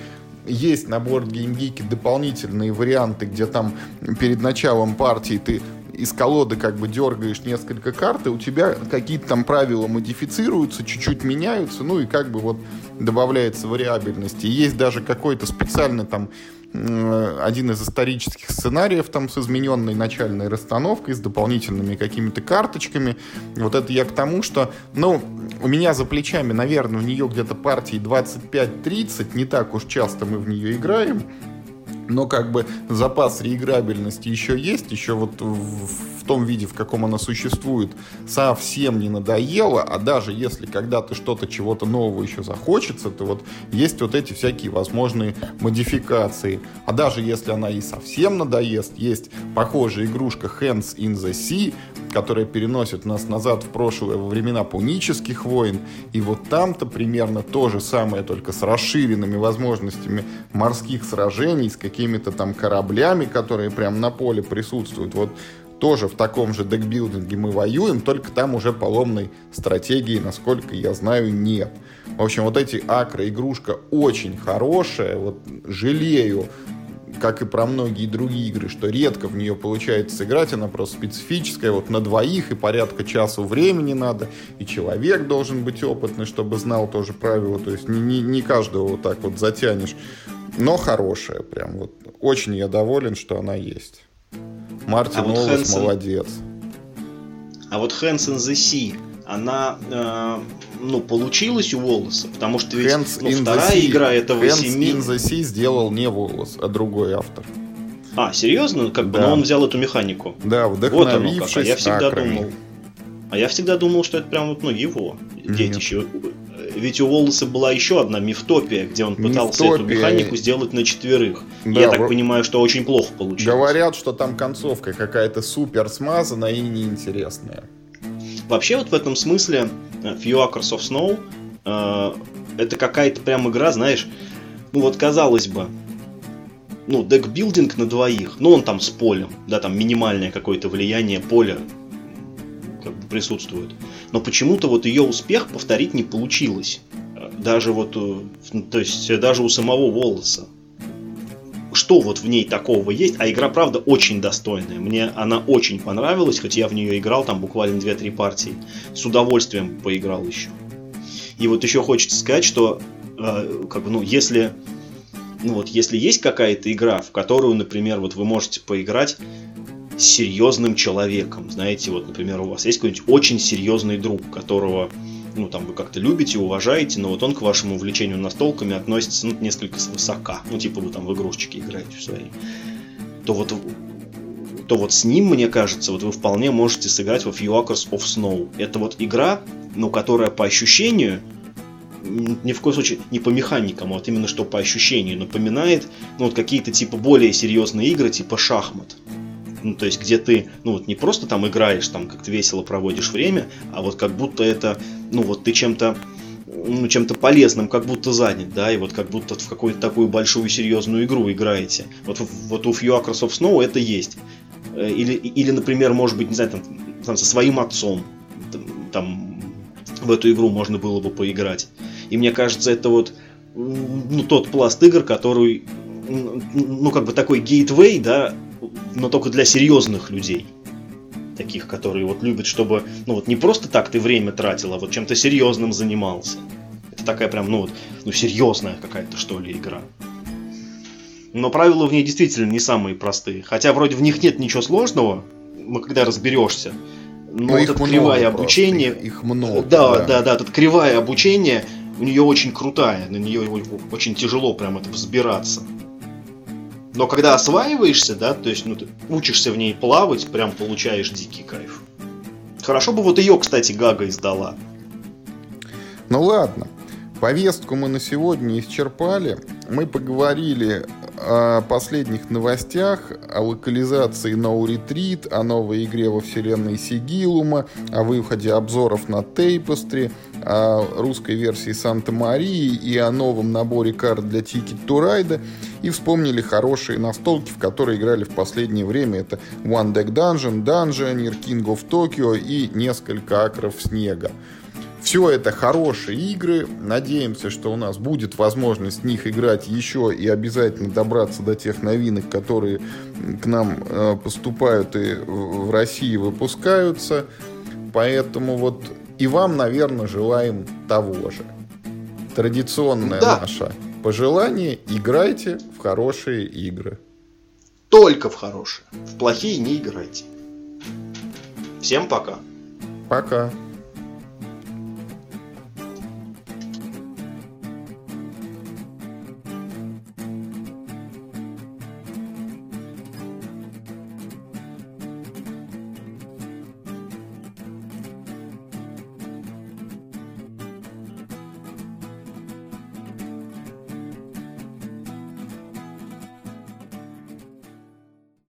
Есть на Game Geek дополнительные варианты, где там перед началом партии ты из колоды как бы дергаешь несколько карт, и у тебя какие-то там правила модифицируются, чуть-чуть меняются, ну и как бы вот добавляется вариабельности. Есть даже какой-то специальный там один из исторических сценариев там с измененной начальной расстановкой, с дополнительными какими-то карточками. Вот это я к тому, что, ну, у меня за плечами, наверное, у нее где-то партии 25-30, не так уж часто мы в нее играем, но как бы запас реиграбельности еще есть, еще вот в, в том виде, в каком она существует, совсем не надоело, а даже если когда-то что-то, чего-то нового еще захочется, то вот есть вот эти всякие возможные модификации. А даже если она и совсем надоест, есть похожая игрушка Hands in the Sea, которая переносит нас назад в прошлое во времена пунических войн, и вот там-то примерно то же самое, только с расширенными возможностями морских сражений, с какими-то там кораблями, которые прям на поле присутствуют. Вот тоже в таком же декбилдинге мы воюем, только там уже поломной стратегии, насколько я знаю, нет. В общем, вот эти акры игрушка очень хорошая, вот жалею, как и про многие другие игры, что редко в нее получается сыграть, она просто специфическая, вот на двоих и порядка часу времени надо, и человек должен быть опытный, чтобы знал тоже правила, то есть не, не, не каждого вот так вот затянешь но хорошая прям. Вот очень я доволен, что она есть. Мартин а вот Олас молодец. А вот in the Sea, она э, ну, получилась у Волоса, потому что ведь Hands ну, вторая игра этого Hands семи... in the Sea сделал не Волос, а другой автор. А, серьезно? Как бы, да. но он взял эту механику. Да, вдохновившись вот оно как. А я всегда акрами. думал. А я всегда думал, что это прям вот, ну, его детище ведь у Волоса была еще одна мифтопия, где он пытался мифтопия. эту механику сделать на четверых. Да, Я так в... понимаю, что очень плохо получилось. Говорят, что там концовка какая-то супер смазанная и неинтересная. Вообще вот в этом смысле э, Few Acres of Snow э, это какая-то прям игра, знаешь, ну вот казалось бы, ну, декбилдинг на двоих, ну он там с полем, да, там минимальное какое-то влияние поля бы присутствует. Но почему-то вот ее успех повторить не получилось. Даже вот, э, то есть даже у самого Волоса. Что вот в ней такого есть? А игра, правда, очень достойная. Мне она очень понравилась, хоть я в нее играл там буквально 2-3 партии. С удовольствием поиграл еще. И вот еще хочется сказать, что э, как бы, ну, если ну вот, если есть какая-то игра, в которую, например, вот вы можете поиграть серьезным человеком. Знаете, вот, например, у вас есть какой-нибудь очень серьезный друг, которого ну, там вы как-то любите, уважаете, но вот он к вашему увлечению настолками относится ну, несколько свысока. Ну, типа вы там в игрушечки играете в свои. То вот, то вот с ним, мне кажется, вот вы вполне можете сыграть во Few of Snow. Это вот игра, ну, которая по ощущению, ни в коем случае не по механикам, а вот именно что по ощущению напоминает, ну, вот какие-то типа более серьезные игры, типа шахмат ну, то есть где ты, ну, вот не просто там играешь, там как-то весело проводишь время, а вот как будто это, ну, вот ты чем-то ну, чем-то полезным, как будто занят, да, и вот как будто в какую-то такую большую серьезную игру играете. Вот, вот у Few Acres of Snow это есть. Э, или, или, например, может быть, не знаю, там, там со своим отцом, там, в эту игру можно было бы поиграть. И мне кажется, это вот ну, тот пласт игр, который, ну, как бы такой гейтвей, да, но только для серьезных людей. Таких, которые вот любят, чтобы, ну, вот не просто так ты время тратил, а вот чем-то серьезным занимался. Это такая прям, ну, вот, ну, серьезная какая-то, что ли, игра. Но правила в ней действительно не самые простые. Хотя вроде в них нет ничего сложного, но когда разберешься, но, но вот это кривое обучение... Их, их много. Да, да, да, да, тут кривое обучение, у нее очень крутая, на нее очень тяжело прям это взбираться. Но когда осваиваешься, да, то есть ну, ты учишься в ней плавать, прям получаешь дикий кайф. Хорошо бы вот ее, кстати, Гага издала. Ну ладно. Повестку мы на сегодня исчерпали. Мы поговорили о последних новостях, о локализации No Retreat, о новой игре во вселенной Сигилума, о выходе обзоров на Tapestry, о русской версии Санта-Марии и о новом наборе карт для Ticket to Ride. И вспомнили хорошие настолки, в которые играли в последнее время. Это One Deck Dungeon, Dungeoneer, King of Tokyo и несколько акров снега. Все это хорошие игры. Надеемся, что у нас будет возможность в них играть еще и обязательно добраться до тех новинок, которые к нам э, поступают и в России выпускаются. Поэтому вот и вам, наверное, желаем того же. Традиционное да. наше пожелание – играйте в хорошие игры. Только в хорошие. В плохие не играйте. Всем пока. Пока.